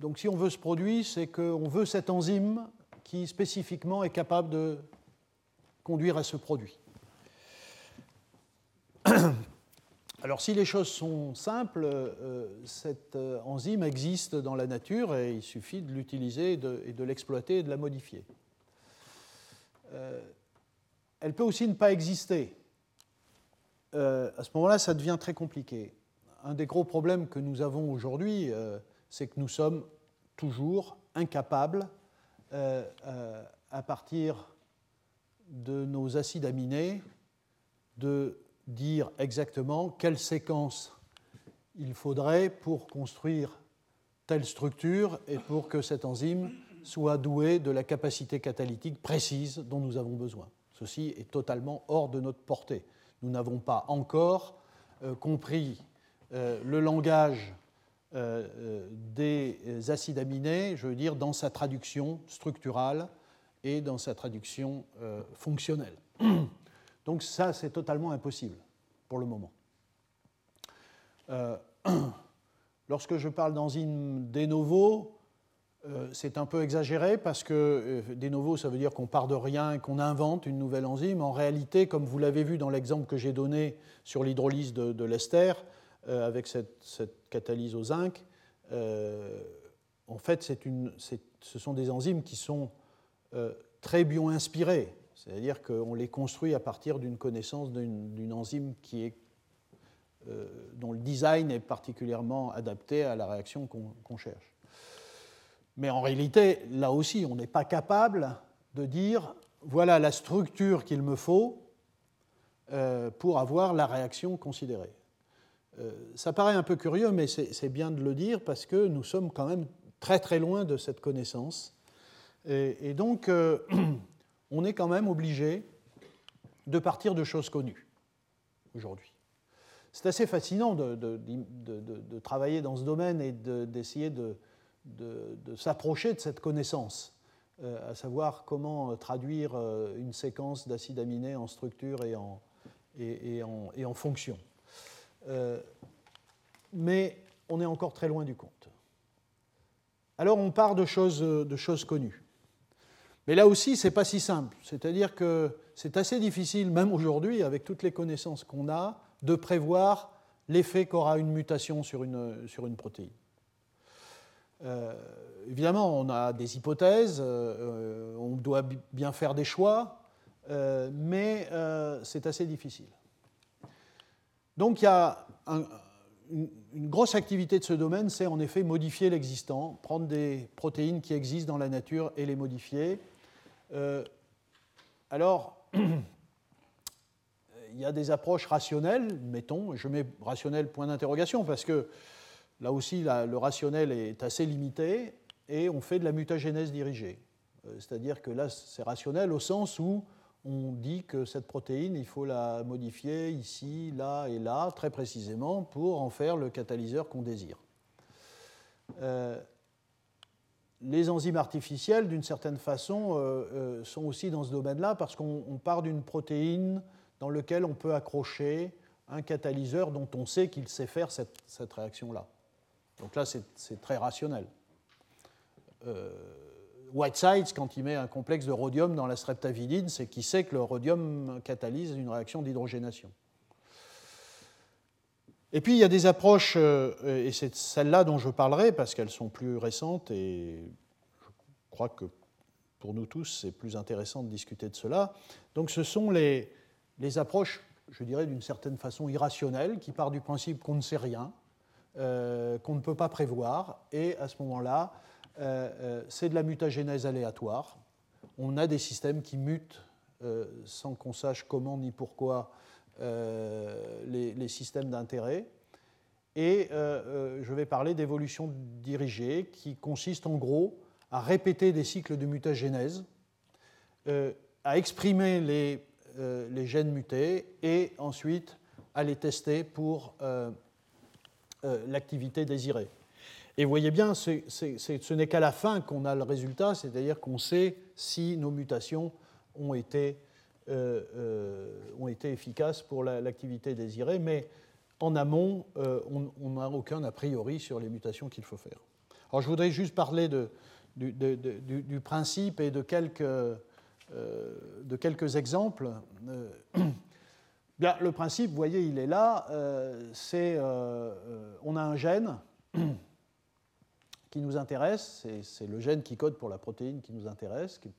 Donc si on veut ce produit, c'est qu'on veut cette enzyme qui spécifiquement est capable de conduire à ce produit. Alors si les choses sont simples, euh, cette euh, enzyme existe dans la nature et il suffit de l'utiliser et de, l'exploiter et de la modifier. Euh, elle peut aussi ne pas exister. à ce moment-là, ça devient très compliqué. Un des gros problèmes que nous avons aujourd'hui, c'est que nous sommes toujours incapables, à partir de nos acides aminés, de dire exactement quelle séquence il faudrait pour construire telle structure et pour que cette enzyme soit douée de la capacité catalytique précise dont nous avons besoin. Ceci est totalement hors de notre portée. Nous n'avons pas encore euh, compris le langage des acides aminés, je veux dire, dans sa traduction structurale et dans sa traduction fonctionnelle. Donc ça, c'est totalement impossible pour le moment. lorsque je parle d'enzymes de novo, euh, c'est un peu exagéré parce que euh, de ça veut dire qu'on part de rien qu'on invente une nouvelle enzyme. En réalité, comme vous l'avez vu dans l'exemple que j'ai donné sur l'hydrolyse de, l'ester, euh, avec cette, catalyse au zinc, en fait, ce sont des enzymes qui sont très bio-inspirées. C'est-à-dire qu'on les construit à partir d'une connaissance d'une enzyme qui est euh, dont le design est particulièrement adapté à la réaction qu'on cherche. Mais en réalité, là aussi, on n'est pas capable de dire voilà la structure qu'il me faut euh, pour avoir la réaction considérée. Euh, ça paraît un peu curieux, mais c'est bien de le dire parce que nous sommes quand même très très loin de cette connaissance. Et, et donc, on est quand même obligé de partir de choses connues aujourd'hui c'est assez fascinant de, travailler dans ce domaine et d'essayer de, s'approcher de cette connaissance, euh, à savoir comment euh, traduire euh, une séquence d'acides aminés en structure et en, fonction. mais on est encore très loin du compte. Alors on part de choses connues. Mais là aussi, ce n'est pas si simple. C'est-à-dire que c'est assez difficile, même aujourd'hui, avec toutes les connaissances qu'on a, de prévoir l'effet qu'aura une mutation sur une, sur une protéine. Euh, évidemment, on a des hypothèses, euh, on doit bien faire des choix, euh, mais c'est assez difficile. Donc il y a une, une, grosse activité de ce domaine, c'est en effet modifier l'existant, prendre des protéines qui existent dans la nature et les modifier. Alors, il y a des approches rationnelles, mettons, je mets rationnel point d'interrogation parce que là aussi le rationnel est assez limité et on fait de la mutagénèse dirigée. Euh, c'est-à-dire que là c'est rationnel au sens où on dit que cette protéine, il faut la modifier ici, là et là, très précisément, pour en faire le catalyseur qu'on désire. Euh, les enzymes artificielles, d'une certaine façon, euh, sont aussi dans ce domaine-là parce qu'on part d'une protéine dans lequel on peut accrocher un catalyseur dont on sait qu'il sait faire cette, réaction-là. Donc là, c'est très rationnel. Euh, Whitesides, quand il met un complexe de rhodium dans la streptavidine, c'est qu'il sait que le rhodium catalyse une réaction d'hydrogénation. Et puis il y a des approches, euh, et c'est celles-là dont je parlerai parce qu'elles sont plus récentes et je crois que pour nous tous c'est plus intéressant de discuter de cela. Donc ce sont les, approches, je dirais d'une certaine façon irrationnelles, qui partent du principe qu'on ne sait rien, euh, qu'on ne peut pas prévoir, et à ce moment-là, euh, c'est de la mutagénèse aléatoire. On a des systèmes qui mutent sans qu'on sache comment ni pourquoi les, les, systèmes d'intérêt. Et je vais parler d'évolution dirigée, qui consiste en gros à répéter des cycles de mutagénèse, à exprimer les euh, les gènes mutés et ensuite à les tester pour euh, euh, l'activité désirée. Et vous voyez bien, ce n'est qu'à la fin qu'on a le résultat, c'est-à-dire qu'on sait si nos mutations ont été, ont été efficaces pour l'activité désirée, mais en amont, on n'a aucun a priori sur les mutations qu'il faut faire. Alors je voudrais juste parler du, principe et de quelques euh, de quelques exemples. Euh, bien, le principe, vous voyez, il est là. Euh, c'est, on a un gène qui nous intéresse, c'est le gène qui code pour la protéine qui nous intéresse, qui est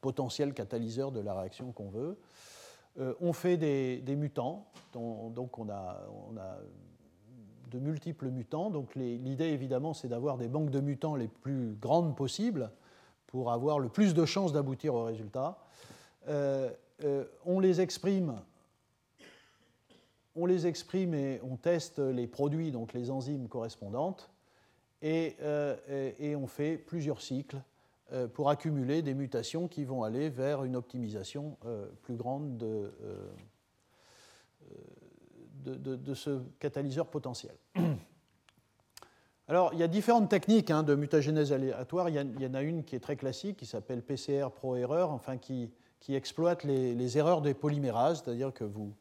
potentiel catalyseur de la réaction qu'on veut. on fait des, mutants, donc on a, de multiples mutants. Donc l'idée évidemment c'est d'avoir des banques de mutants les plus grandes possibles pour avoir le plus de chances d'aboutir au résultat. Euh, euh, on les exprime on les exprime et on teste les produits, donc les enzymes correspondantes, euh, et, on fait plusieurs cycles pour accumuler des mutations qui vont aller vers une optimisation plus grande de, de, de, ce catalyseur potentiel. Alors, il y a différentes techniques hein, de mutagénèse aléatoire. Il y, en a une qui est très classique, qui s'appelle PCR pro-erreur, enfin qui, qui exploite les, erreurs des polymérases, c'est-à-dire que vous,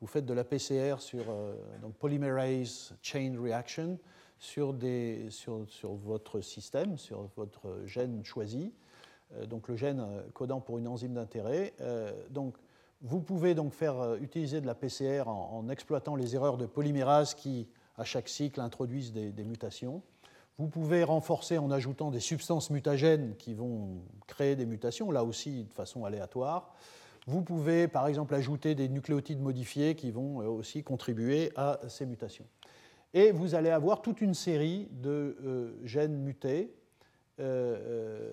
vous faites de la PCR sur euh, donc polymerase chain reaction sur, votre système, sur votre gène choisi, euh, donc le gène euh, codant pour une enzyme d'intérêt. donc, vous pouvez donc faire utiliser de la PCR en, exploitant les erreurs de polymérase qui, à chaque cycle, introduisent des, mutations. Vous pouvez renforcer en ajoutant des substances mutagènes qui vont créer des mutations, là aussi de façon aléatoire. Vous pouvez par exemple ajouter des nucléotides modifiés qui vont euh, aussi contribuer à ces mutations. Et vous allez avoir toute une série de euh, gènes mutés. Euh,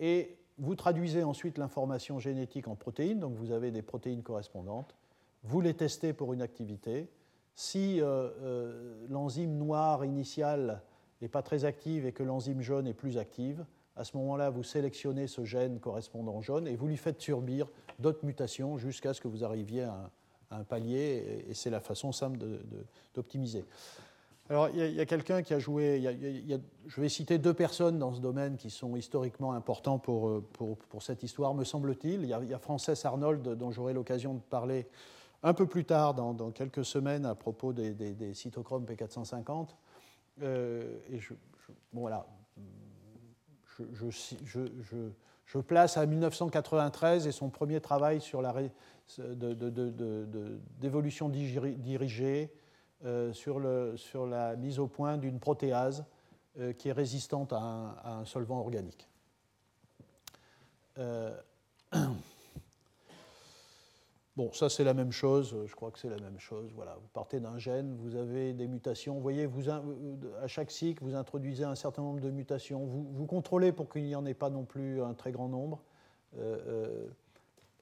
et vous traduisez ensuite l'information génétique en protéines, donc vous avez des protéines correspondantes. Vous les testez pour une activité. Si euh, euh, l'enzyme noire initiale n'est pas très active et que l'enzyme jaune est plus active, à ce moment-là, vous sélectionnez ce gène correspondant jaune et vous lui faites subir d'autres mutations jusqu'à ce que vous arriviez à un, palier, et, c'est la façon simple d'optimiser. Alors, il y a, quelqu'un qui a joué, je vais citer deux personnes dans ce domaine qui sont historiquement importants pour, pour, cette histoire, me semble-t-il. Il, y a Frances Arnold, dont j'aurai l'occasion de parler un peu plus tard, dans, quelques semaines, à propos des, cytochromes P450, euh, et je, voilà, je, place à 1993 et son premier travail sur la d'évolution dirigée euh, sur, la mise au point d'une protéase euh, qui est résistante à un, solvant organique. Bon, ça c'est la même chose, je crois que c'est la même chose. Voilà, vous partez d'un gène, vous avez des mutations. Vous voyez, à chaque cycle, vous introduisez un certain nombre de mutations. Vous, contrôlez pour qu'il n'y en ait pas non plus un très grand nombre. Euh, euh,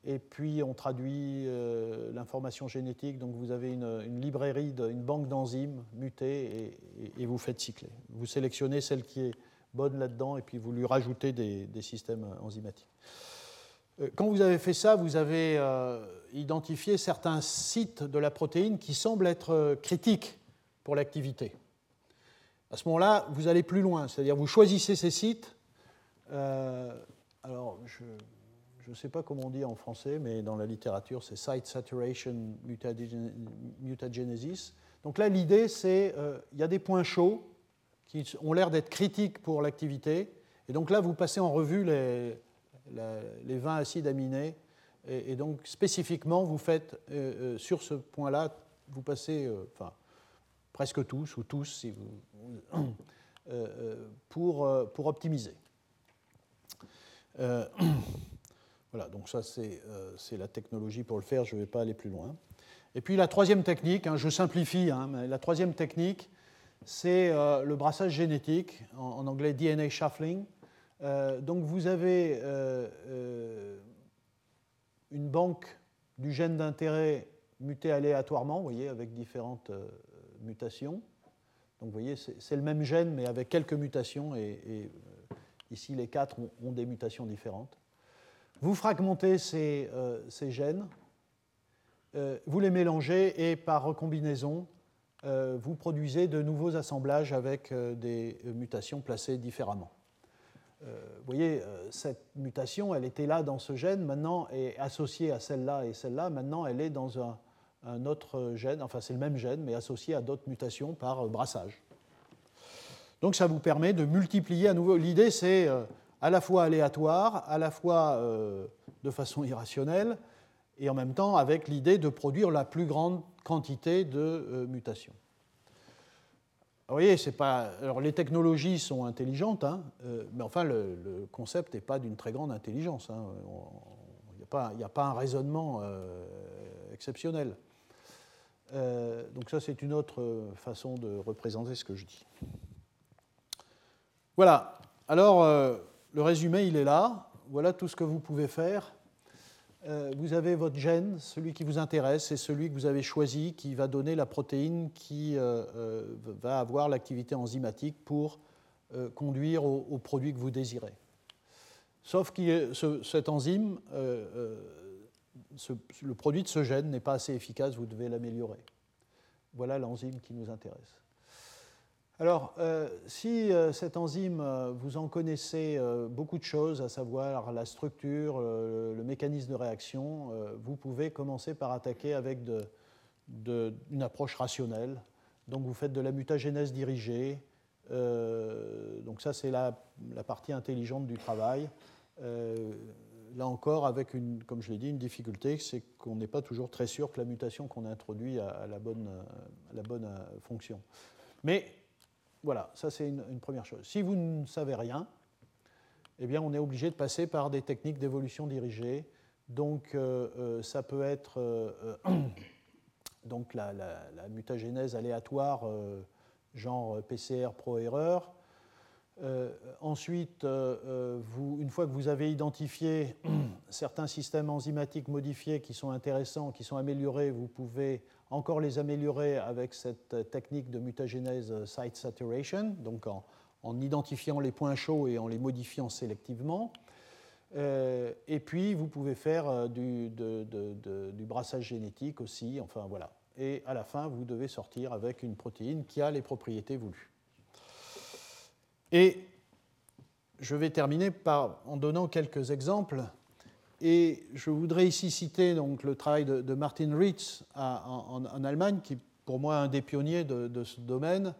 et puis on traduit euh, l'information génétique. Donc vous avez une, librairie, une banque d'enzymes mutées et, vous faites cycler. Vous sélectionnez celle qui est bonne là-dedans et puis vous lui rajoutez des systèmes enzymatiques. Euh, quand vous avez fait ça, vous avez euh, identifié certains sites de la protéine qui semblent être critiques pour l'activité. À ce moment-là, vous allez plus loin, c'est-à-dire vous choisissez ces sites. alors, je ne sais pas comment on dit en français, mais dans la littérature, c'est Site Saturation Mutagenesis. Donc là, l'idée, c'est il y a des points chauds qui ont l'air d'être critiques pour l'activité. Et donc là, vous passez en revue les, les 20 acides aminés. Et, donc, spécifiquement, vous faites euh, euh, sur ce point-là, vous passez, euh, enfin, presque tous, ou tous, si vous, pour, pour optimiser. Voilà, donc ça, c'est la technologie pour le faire, je ne vais pas aller plus loin. Et puis la troisième technique, hein, je simplifie, hein, mais la troisième technique, c'est le brassage génétique, en anglais DNA shuffling. Euh, donc vous avez euh, euh, une banque du gène d'intérêt muté aléatoirement, vous voyez, avec différentes mutations. Donc vous voyez, c'est le même gène, mais avec quelques mutations, et, ici les quatre ont, des mutations différentes. Vous fragmentez ces, ces gènes, vous les mélangez, et par recombinaison, vous produisez de nouveaux assemblages avec des mutations placées différemment. Euh, vous voyez, euh, cette mutation, elle était là dans ce gène, maintenant est associée à celle-là et celle-là, maintenant elle est dans un, autre gène, enfin c'est le même gène, mais associé à d'autres mutations par euh, brassage. Donc ça vous permet de multiplier à nouveau. L'idée c'est à la fois aléatoire, à la fois de façon irrationnelle, et en même temps avec l'idée de produire la plus grande quantité de mutations. Vous voyez, c'est pas. Alors, les technologies sont intelligentes, hein, euh, mais enfin, le, concept n'est pas d'une très grande intelligence. Hein. Il n'y a, pas un raisonnement euh, exceptionnel. Euh, donc, ça, c'est une autre façon de représenter ce que je dis. Voilà. Alors, le résumé, il est là. Voilà tout ce que vous pouvez faire euh, vous avez votre gène, celui qui vous intéresse, c'est celui que vous avez choisi qui va donner la protéine qui euh, euh, va avoir l'activité enzymatique pour conduire au, produit que vous désirez. Sauf que cette enzyme, le produit de ce gène n'est pas assez efficace, vous devez l'améliorer. Voilà l'enzyme qui nous intéresse. Alors, euh, si euh, cette enzyme, euh, vous en connaissez beaucoup de choses, à savoir la structure, le mécanisme de réaction, vous pouvez commencer par attaquer avec une approche rationnelle. Donc, vous faites de la mutagénèse dirigée. donc, ça, c'est la, partie intelligente du travail. là encore, avec, une, comme je l'ai dit, une difficulté, c'est qu'on n'est pas toujours très sûr que la mutation qu'on a introduite a, la bonne, la bonne fonction. Mais voilà, ça c'est une, première chose. Si vous ne savez rien, eh bien, on est obligé de passer par des techniques d'évolution dirigée. Donc, euh, euh, ça peut être euh, donc la, mutagénèse aléatoire, genre PCR pro-erreur. ensuite, une fois que vous avez identifié certains systèmes enzymatiques modifiés qui sont intéressants, qui sont améliorés, vous pouvez encore les améliorer avec cette technique de mutagénèse site saturation, donc en, identifiant les points chauds et en les modifiant sélectivement. Euh, et puis, vous pouvez faire euh, du, brassage génétique aussi, enfin voilà. Et à la fin, vous devez sortir avec une protéine qui a les propriétés voulues. Et je vais terminer par, en donnant quelques exemples et je voudrais ici citer donc, le travail de, Martin Ritz en, Allemagne, qui pour moi est un des pionniers de, ce domaine.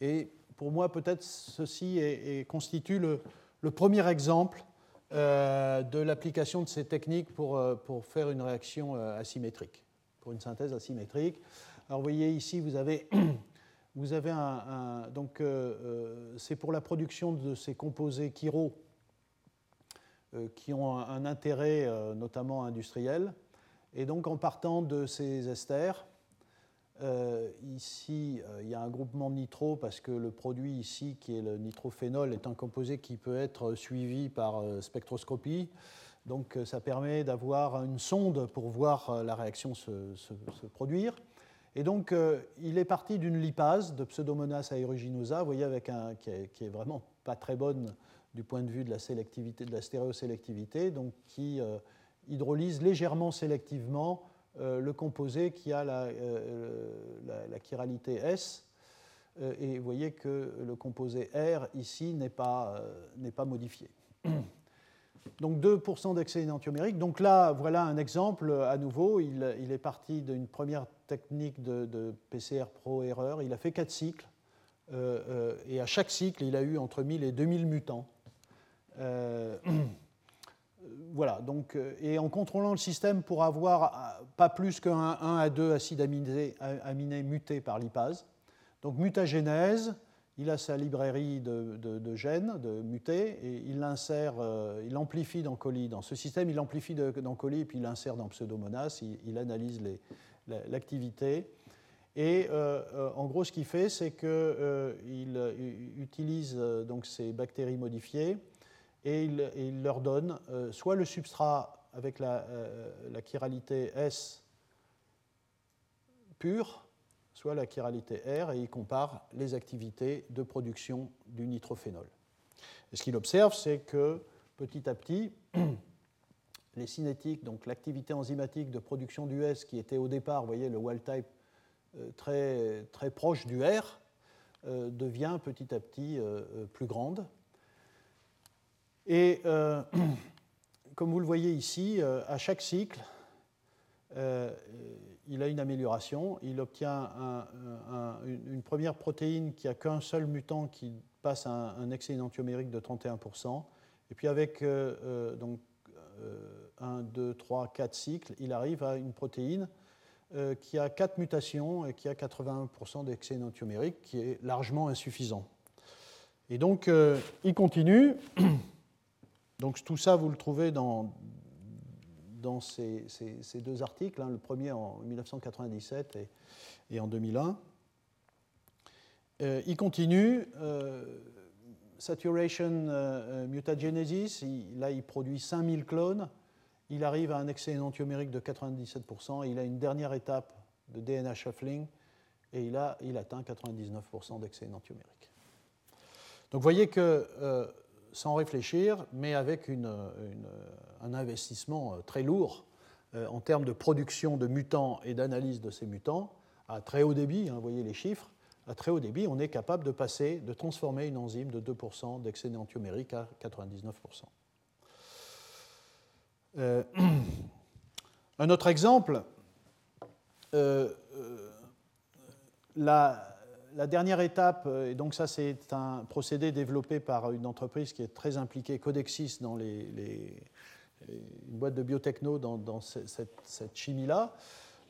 Et pour moi, peut-être ceci constitue le, premier exemple euh, de l'application de ces techniques pour, euh, faire une réaction euh, asymétrique, pour une synthèse asymétrique. Alors vous voyez ici, vous avez, vous avez un, donc c'est pour la production de ces composés chiro qui ont un, intérêt euh, notamment industriel. Et donc en partant de ces esters, euh, ici il y a un groupement nitro parce que le produit ici qui est le nitrophénol est un composé qui peut être suivi par spectroscopie. Donc ça permet d'avoir une sonde pour voir la réaction se, produire. Et donc il est parti d'une lipase de Pseudomonas aeruginosa, vous voyez, avec un, qui, est, qui est vraiment pas très bonne du point de vue de la sélectivité, de la stéréosélectivité, donc qui euh, hydrolyse légèrement sélectivement euh, le composé qui a la, euh, chiralité S. et vous voyez que le composé R ici n'est pas, pas modifié. Donc 2% d'excès énantiomérique. Donc là, voilà un exemple à nouveau. Il, il est parti d'une première technique de PCR pro-erreur. Il a fait 4 cycles. et à chaque cycle, il a eu entre 1000 et 2000 mutants. Euh, voilà, donc, euh, et en contrôlant le système pour avoir euh, pas plus qu'un 1 à 2 acides aminés, aminés mutés par lipase. Donc mutagénèse, il a sa librairie de, gènes, de mutés, et il l'insère, il amplifie dans colis. Dans ce système, il amplifie dans colis, et puis il l'insère dans Pseudomonas, il, analyse l'activité. Et en gros, ce qu'il fait, c'est qu'il utilise donc ces bactéries modifiées et il, leur donne euh, soit le substrat avec la, euh, chiralité S pure, soit la chiralité R, et il compare les activités de production du nitrophénol. Et ce qu'il observe, c'est que petit à petit, les cinétiques, donc l'activité enzymatique de production du S, qui était au départ, vous voyez, le wild type euh, très, très proche du R, devient petit à petit plus grande. Et euh, comme vous le voyez ici, euh, à chaque cycle, euh, il a une amélioration. Il obtient une première protéine qui n'a qu'un seul mutant qui passe à un, excès énantiomérique de 31%. Et puis avec donc, 1, 2, 3, 4 cycles, il arrive à une protéine qui a 4 mutations et qui a 81% d'excès énantiomérique, qui est largement insuffisant. Et donc, il continue. Donc tout ça, vous le trouvez dans, ces, deux articles, hein, le premier en 1997 et, en 2001. Euh, il continue, euh, Saturation euh, Mutagenesis, là il produit 5000 clones, il arrive à un excès énantiomérique de 97%, il a une dernière étape de DNA shuffling, et il, a, atteint 99% d'excès énantiomérique. Donc vous voyez que sans réfléchir, mais avec un investissement euh, très lourd euh, en termes de production de mutants et d'analyse de ces mutants, à très haut débit, hein, vous voyez les chiffres, à très haut débit, on est capable de passer, de transformer une enzyme de 2% d'excès d'énantiomérique à 99%. Euh, un autre exemple, euh, la, dernière étape, et donc ça c'est un procédé développé par une entreprise qui est très impliquée, Codexis, dans les, une boîte de biotechno dans, cette chimie-là.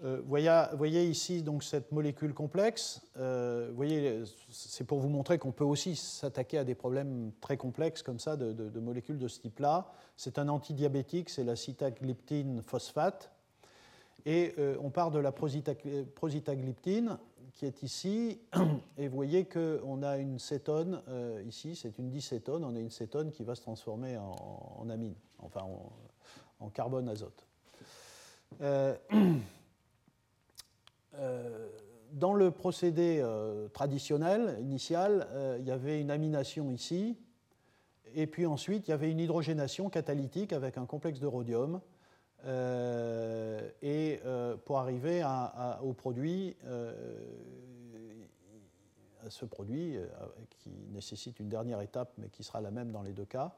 Euh, voyez, ici donc cette molécule complexe. Euh, voyez, c'est pour vous montrer qu'on peut aussi s'attaquer à des problèmes très complexes comme ça de, molécules de ce type-là. C'est un antidiabétique, c'est la sitagliptine phosphate. Et euh, on part de la prositagliptine qui est ici. Et vous voyez qu'on a une cétone ici, c'est une dicétone. On a une cétone qui va se transformer en, amine, enfin en, carbone azote. Euh, dans le procédé euh, traditionnel, initial, euh, il y avait une amination ici, et puis ensuite il y avait une hydrogénation catalytique avec un complexe de rhodium, et pour arriver au produit, à ce produit qui nécessite une dernière étape, mais qui sera la même dans les deux cas,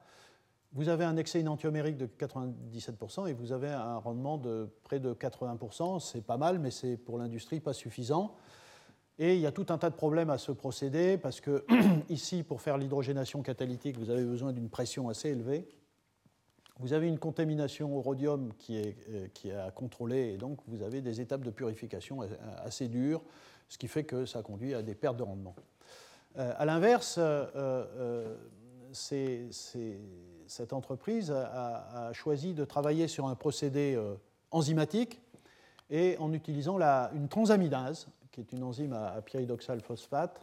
vous avez un excès énantiomérique de 97% et vous avez un rendement de près de 80%. C'est pas mal, mais c'est pour l'industrie pas suffisant. Et il y a tout un tas de problèmes à ce procédé parce que ici, pour faire l'hydrogénation catalytique, vous avez besoin d'une pression assez élevée. Vous avez une contamination au rhodium qui est, euh, qui est à contrôler et donc vous avez des étapes de purification assez dures, ce qui fait que ça conduit à des pertes de rendement. Euh, à l'inverse, euh, c'est cette entreprise a, choisi de travailler sur un procédé euh, enzymatique et en utilisant une transaminase, qui est une enzyme à, pyridoxal phosphate,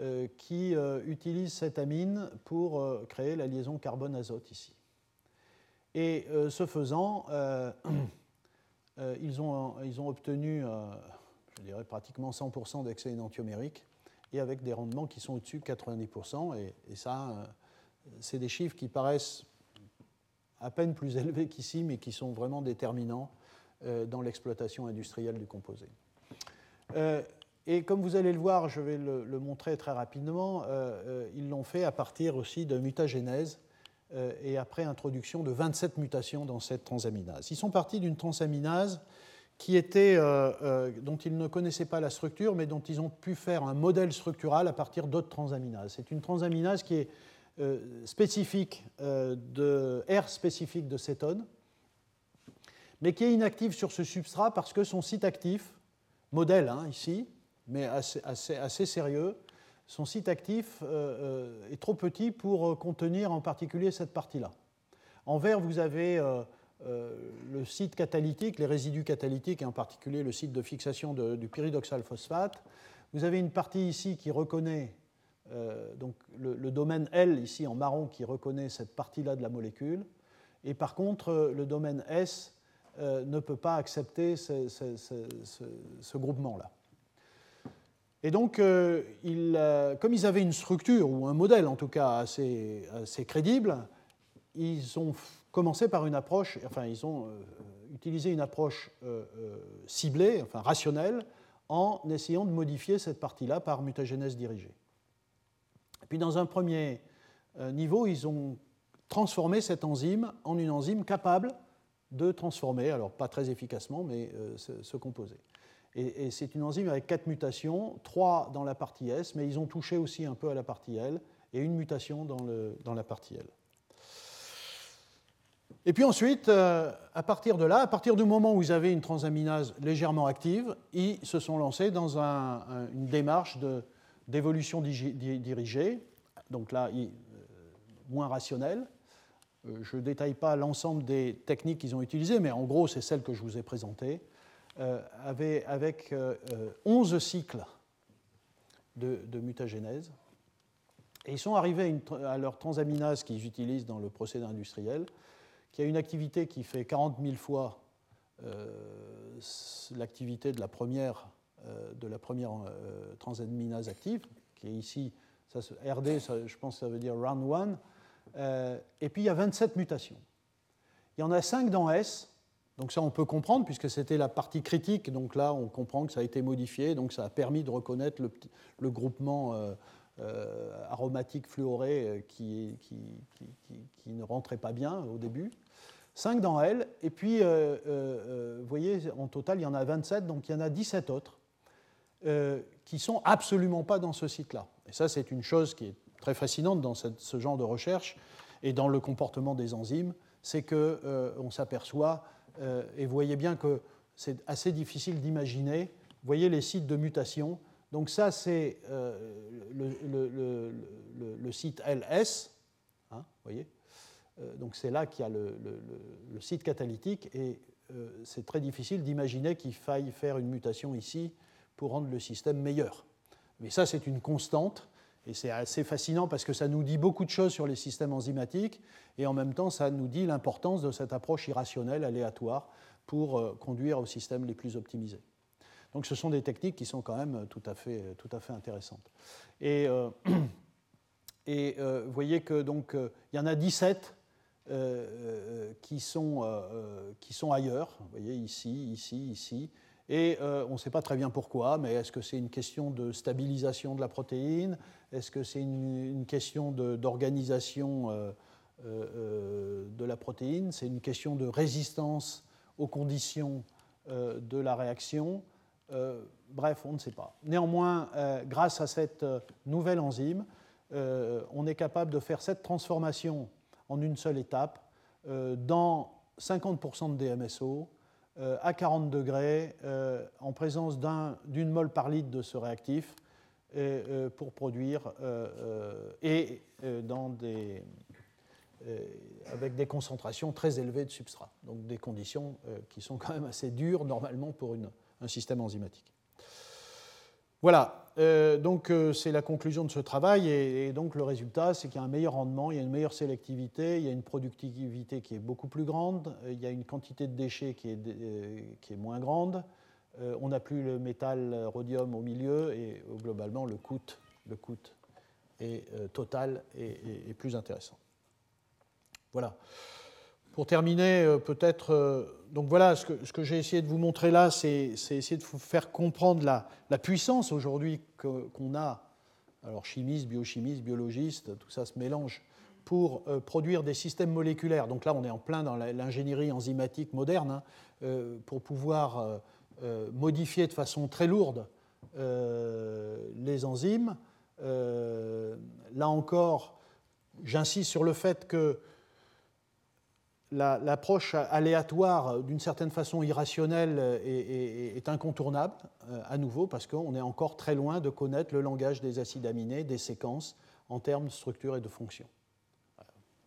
euh, qui euh, utilise cette amine pour créer la liaison carbone-azote ici. Et ce faisant, ils, ont, ils, ont, obtenu, je dirais, pratiquement 100% d'excès énantiomérique et avec des rendements qui sont au-dessus de 90%. Et, ça, c'est des chiffres qui paraissent à peine plus élevés qu'ici, mais qui sont vraiment déterminants euh, dans l'exploitation industrielle du composé. Euh, et comme vous allez le voir, je vais le, montrer très rapidement, euh, ils l'ont fait à partir aussi de mutagénèse et après introduction de 27 mutations dans cette transaminase. Ils sont partis d'une transaminase qui était, dont ils ne connaissaient pas la structure, mais dont ils ont pu faire un modèle structural à partir d'autres transaminases. C'est une transaminase qui est euh, spécifique euh, de R spécifique de cétone, mais qui est inactive sur ce substrat parce que son site actif, modèle hein, ici, mais assez, sérieux, son site actif euh, est trop petit pour contenir en particulier cette partie-là. En vert, vous avez le site catalytique, les résidus catalytiques, et en particulier le site de fixation du pyridoxal phosphate. Vous avez une partie ici qui reconnaît euh, donc le, domaine L ici en marron qui reconnaît cette partie-là de la molécule, et par contre euh, le domaine S euh, ne peut pas accepter ce, groupement-là. Et donc, comme ils avaient une structure, ou un modèle en tout cas assez, crédible, ils ont commencé par une approche, enfin ils ont utilisé une approche ciblée, enfin rationnelle, en essayant de modifier cette partie-là par mutagénèse dirigée. Puis dans un premier euh, niveau, ils ont transformé cette enzyme en une enzyme capable de transformer, alors pas très efficacement, mais euh, ce, composé. Et, c'est une enzyme avec quatre mutations, trois dans la partie S, mais ils ont touché aussi un peu à la partie L, et une mutation dans, le, dans la partie L. Et puis ensuite, euh, à partir de là, à partir du moment où ils avaient une transaminase légèrement active, ils se sont lancés dans une démarche d'évolution dirigée, donc là, euh, moins rationnelle. Euh, je ne détaille pas l'ensemble des techniques qu'ils ont utilisées, mais en gros, c'est celle que je vous ai présentée, euh, avec 11 cycles de, mutagénèse. Et ils sont arrivés à, leur transaminase qu'ils utilisent dans le procédé industriel, qui a une activité qui fait 40 000 fois l'activité de la première euh, de première euh, transaminase active, qui est ici, RD, je pense que ça veut dire round 1. Euh, et puis il y a 27 mutations. Il y en a 5 dans S, Donc ça, on peut comprendre, puisque c'était la partie critique. Donc là, on comprend que ça a été modifié. Donc ça a permis de reconnaître le, groupement euh, euh, aromatique fluoré euh, qui, ne rentrait pas bien au début. 5 dans L. Et puis, vous voyez, en total, il y en a 27. Donc il y en a 17 autres qui sont absolument pas dans ce site-là. Et ça, c'est une chose qui est très fascinante dans ce genre de recherche et dans le comportement des enzymes, c'est qu'on s'aperçoit euh, et vous voyez bien que c'est assez difficile d'imaginer. Vous voyez les sites de mutation. Donc ça, c'est euh, le, site LS. Hein, voyez euh, donc c'est là qu'il y a le, site catalytique et c'est très difficile d'imaginer qu'il faille faire une mutation ici pour rendre le système meilleur. Mais ça, c'est une constante et c'est assez fascinant parce que ça nous dit beaucoup de choses sur les systèmes enzymatiques et en même temps ça nous dit l'importance de cette approche irrationnelle, aléatoire, pour euh, conduire aux systèmes les plus optimisés. Donc ce sont des techniques qui sont quand même tout à fait, tout à fait intéressantes. Et, euh, euh, vous voyez que donc il y en a 17 qui, sont, qui sont ailleurs. Vous voyez ici, ici, ici. Et on ne sait pas très bien pourquoi, mais est-ce que c'est une question de stabilisation de la protéine? Est-ce que c'est une, question d'organisation euh, euh, euh, de la protéine? C'est une question de résistance aux conditions de la réaction. Bref, on ne sait pas. Néanmoins, grâce à cette nouvelle enzyme, on est capable de faire cette transformation en une seule étape dans 50% de DMSO à 40 degrés en présence d'une mole par litre de ce réactif euh, pour produire euh, euh, et des, avec des concentrations très élevées de substrat. Donc des conditions qui sont quand même assez dures normalement pour une, un système enzymatique. Voilà, donc c'est la conclusion de ce travail et, donc le résultat c'est qu'il y a un meilleur rendement, il y a une meilleure sélectivité, il y a une productivité qui est beaucoup plus grande, il y a une quantité de déchets qui est, qui est moins grande, euh, on n'a plus le métal rhodium au milieu et euh, globalement le coût, le coût est, euh, total et, plus intéressant. Voilà. Pour terminer, peut-être, donc voilà, ce que, j'ai essayé de vous montrer là, c'est essayer de vous faire comprendre la, puissance aujourd'hui qu'on a, alors chimistes, biochimistes, biologistes, tout ça se mélange, pour produire des systèmes moléculaires. Donc là, on est en plein dans l'ingénierie enzymatique moderne, hein, pour pouvoir euh, modifier de façon très lourde euh, les enzymes. Euh, là encore, j'insiste sur le fait que l'approche aléatoire, d'une certaine façon irrationnelle, est, incontournable, à nouveau, parce qu'on est encore très loin de connaître le langage des acides aminés, des séquences, en termes de structure et de fonction.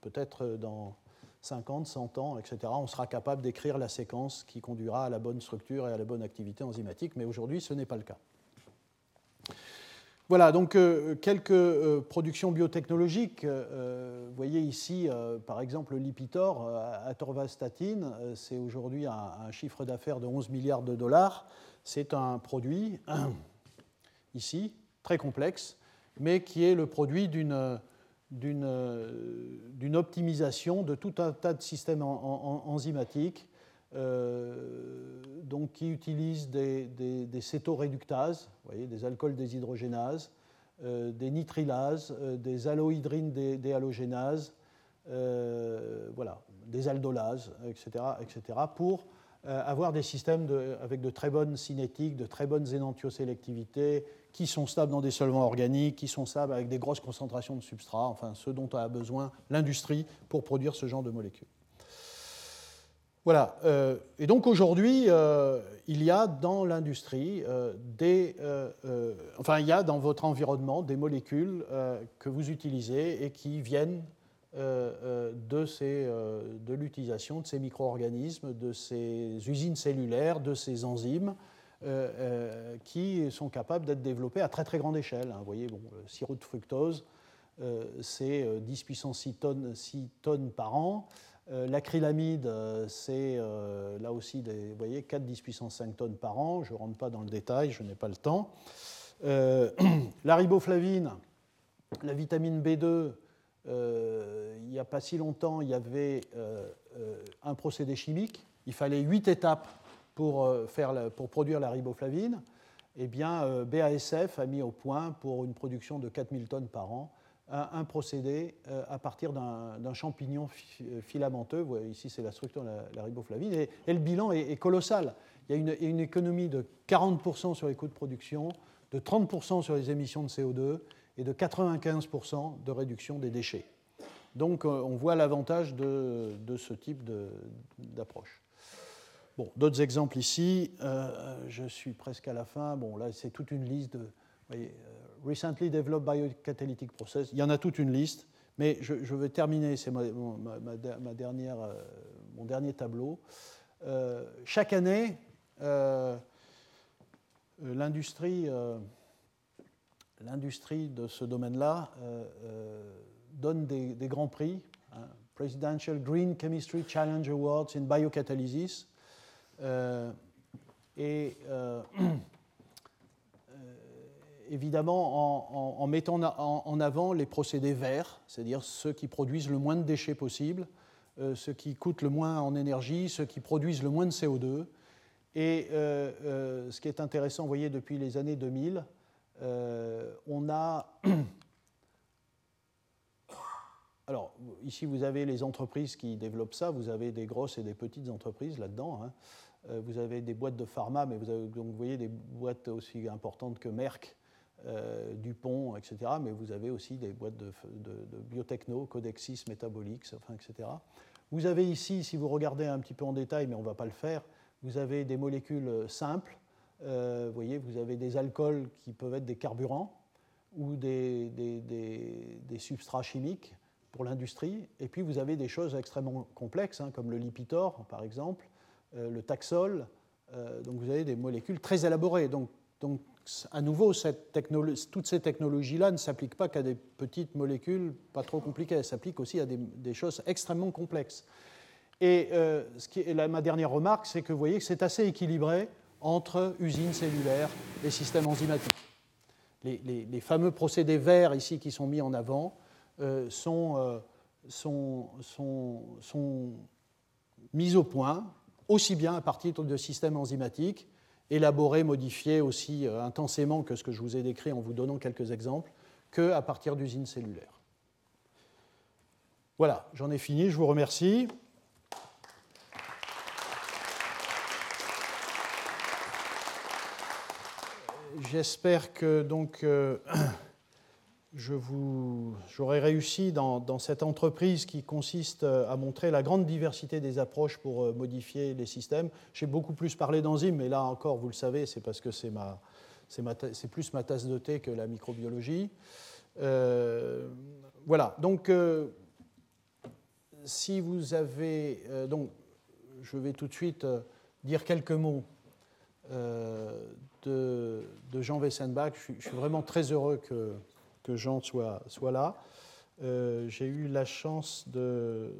Peut-être dans 50, 100 ans, etc., on sera capable d'écrire la séquence qui conduira à la bonne structure et à la bonne activité enzymatique, mais aujourd'hui, ce n'est pas le cas. Voilà, donc euh, quelques euh, productions biotechnologiques. Euh, voyez ici, par exemple, le Lipitor, atorvastatine, c'est aujourd'hui un, chiffre d'affaires de 11 milliards de dollars. C'est un produit, ici, très complexe, mais qui est le produit d'une d'une optimisation de tout un tas de systèmes enzymatiques donc, qui utilisent des, des, cétoréductases, voyez, des alcools déshydrogénases, euh, des nitrilases, des allohydrines déhalogénases, voilà, des aldolases, etc., etc., pour avoir des systèmes avec de très bonnes cinétiques, de très bonnes énantiosélectivités, qui sont stables dans des solvants organiques, qui sont stables avec des grosses concentrations de substrats, enfin ce dont a besoin l'industrie pour produire ce genre de molécules. Voilà. Euh, et donc aujourd'hui, euh, il y a dans l'industrie euh, des, enfin il y a dans votre environnement des molécules que vous utilisez et qui viennent de, l'utilisation de ces micro-organismes, de ces usines cellulaires, de ces enzymes qui sont capables d'être développés à très très grande échelle. Hein. Vous voyez, bon, le sirop de fructose, c'est 10 puissance 6 tonnes, 6 tonnes par an. L'acrylamide, c'est là aussi voyez, 4 10 puissance 5 tonnes par an. Je ne rentre pas dans le détail, je n'ai pas le temps. la riboflavine, la vitamine B2, il n'y a pas si longtemps, il y avait un procédé chimique il fallait 8 étapes pour, faire pour produire la riboflavine. Eh bien, BASF a mis au point, pour une production de 4000 tonnes par an, un, procédé à partir d'un champignon filamenteux. ici, c'est la structure de la, riboflavine. Et, le bilan est, colossal. Il y a une, économie de 40% sur les coûts de production, de 30% sur les émissions de CO2 et de 95% de réduction des déchets. Donc euh, on voit l'avantage de, ce type d'approche. Bon, d'autres exemples ici, euh, je suis presque à la fin. Bon, là, c'est toute une liste de. Euh, recently developed biocatalytic process. Il y en a toute une liste, mais je, vais terminer. C'est ma, dernière, mon dernier tableau. chaque année, l'industrie l'industrie de ce domaine-là euh, euh, donne des, grands prix. Hein. Presidential Green Chemistry Challenge Awards in Biocatalysis. Euh, et évidemment en, mettant en, avant les procédés verts, c'est-à-dire ceux qui produisent le moins de déchets possible, ceux qui coûtent le moins en énergie, ceux qui produisent le moins de CO2. Et ce qui est intéressant, vous voyez, depuis les années 2000, euh, on a. Alors, ici, vous avez les entreprises qui développent ça. Vous avez des grosses et des petites entreprises là-dedans. Hein. Euh, vous avez des boîtes de pharma, mais vous, voyez des boîtes aussi importantes que Merck, euh, Dupont, etc. Mais vous avez aussi des boîtes de, biotechno, Codexis, Metabolix, etc. Vous avez ici, si vous regardez un petit peu en détail, mais on ne va pas le faire, vous avez des molécules simples euh, vous voyez, vous avez des alcools qui peuvent être des carburants ou des, substrats chimiques pour l'industrie. Et puis vous avez des choses extrêmement complexes, hein, comme le lipitor, par exemple, euh, le taxol. Euh, donc vous avez des molécules très élaborées. Donc à nouveau, toutes ces technologies-là ne s'appliquent pas qu'à des petites molécules pas trop compliquées. Elles s'appliquent aussi à des, choses extrêmement complexes. Et est, ma dernière remarque, c'est que vous voyez que c'est assez équilibré entre usines cellulaires et systèmes enzymatiques. Les, fameux procédés verts ici qui sont mis en avant euh, euh, sont, sont, mis au point aussi bien à partir de systèmes enzymatiques, élaborés, modifiés aussi euh, intensément que ce que je vous ai décrit en vous donnant quelques exemples, qu'à partir d'usines cellulaires. Voilà, j'en ai fini, je vous remercie. J'espère que donc euh, j'aurai réussi dans, cette entreprise qui consiste euh, à montrer la grande diversité des approches pour euh, modifier les systèmes. J'ai beaucoup plus parlé d'enzymes, mais là encore, vous le savez, c'est parce que c'est plus ma tasse de thé que la microbiologie. voilà. Donc, si vous avez, donc, je vais tout de suite dire quelques mots de, Jean Wessenbach. Je suis, vraiment très heureux que, que Jean soit, là. Euh, j'ai eu la chance de,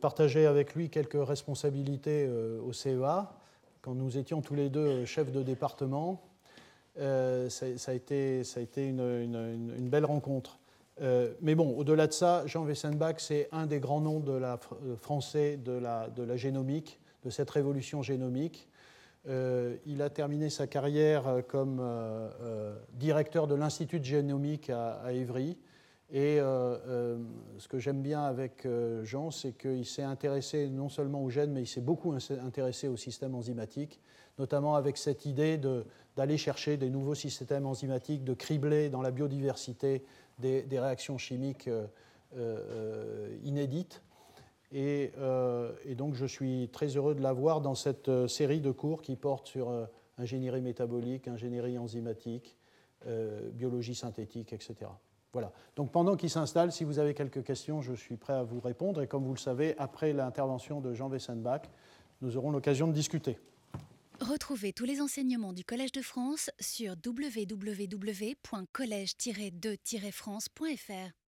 partager avec lui quelques responsabilités euh, au CEA, quand nous étions tous les deux chefs de département. Euh, ça, a été, une, belle rencontre. mais bon, au-delà de ça, Jean Wessenbach, c'est un des grands noms français de la génomique, de cette révolution génomique. Euh, il a terminé sa carrière euh, comme euh, directeur de l'Institut de génomique à, Évry. Et ce que j'aime bien avec Jean, c'est qu'il s'est intéressé non seulement aux gènes, mais il s'est beaucoup intéressé au système enzymatique, notamment avec cette idée d'aller chercher des nouveaux systèmes enzymatiques, de cribler dans la biodiversité des réactions chimiques inédites. Euh, et, donc je suis très heureux de l'avoir dans cette euh, série de cours qui porte sur euh, ingénierie métabolique, ingénierie enzymatique, biologie synthétique, etc. Voilà. Donc pendant qu'il s'installe, si vous avez quelques questions, je suis prêt à vous répondre. Et comme vous le savez, après l'intervention de Jean Wessenbach, nous aurons l'occasion de discuter. Retrouvez tous les enseignements du Collège de France sur www.collège-2-france.fr.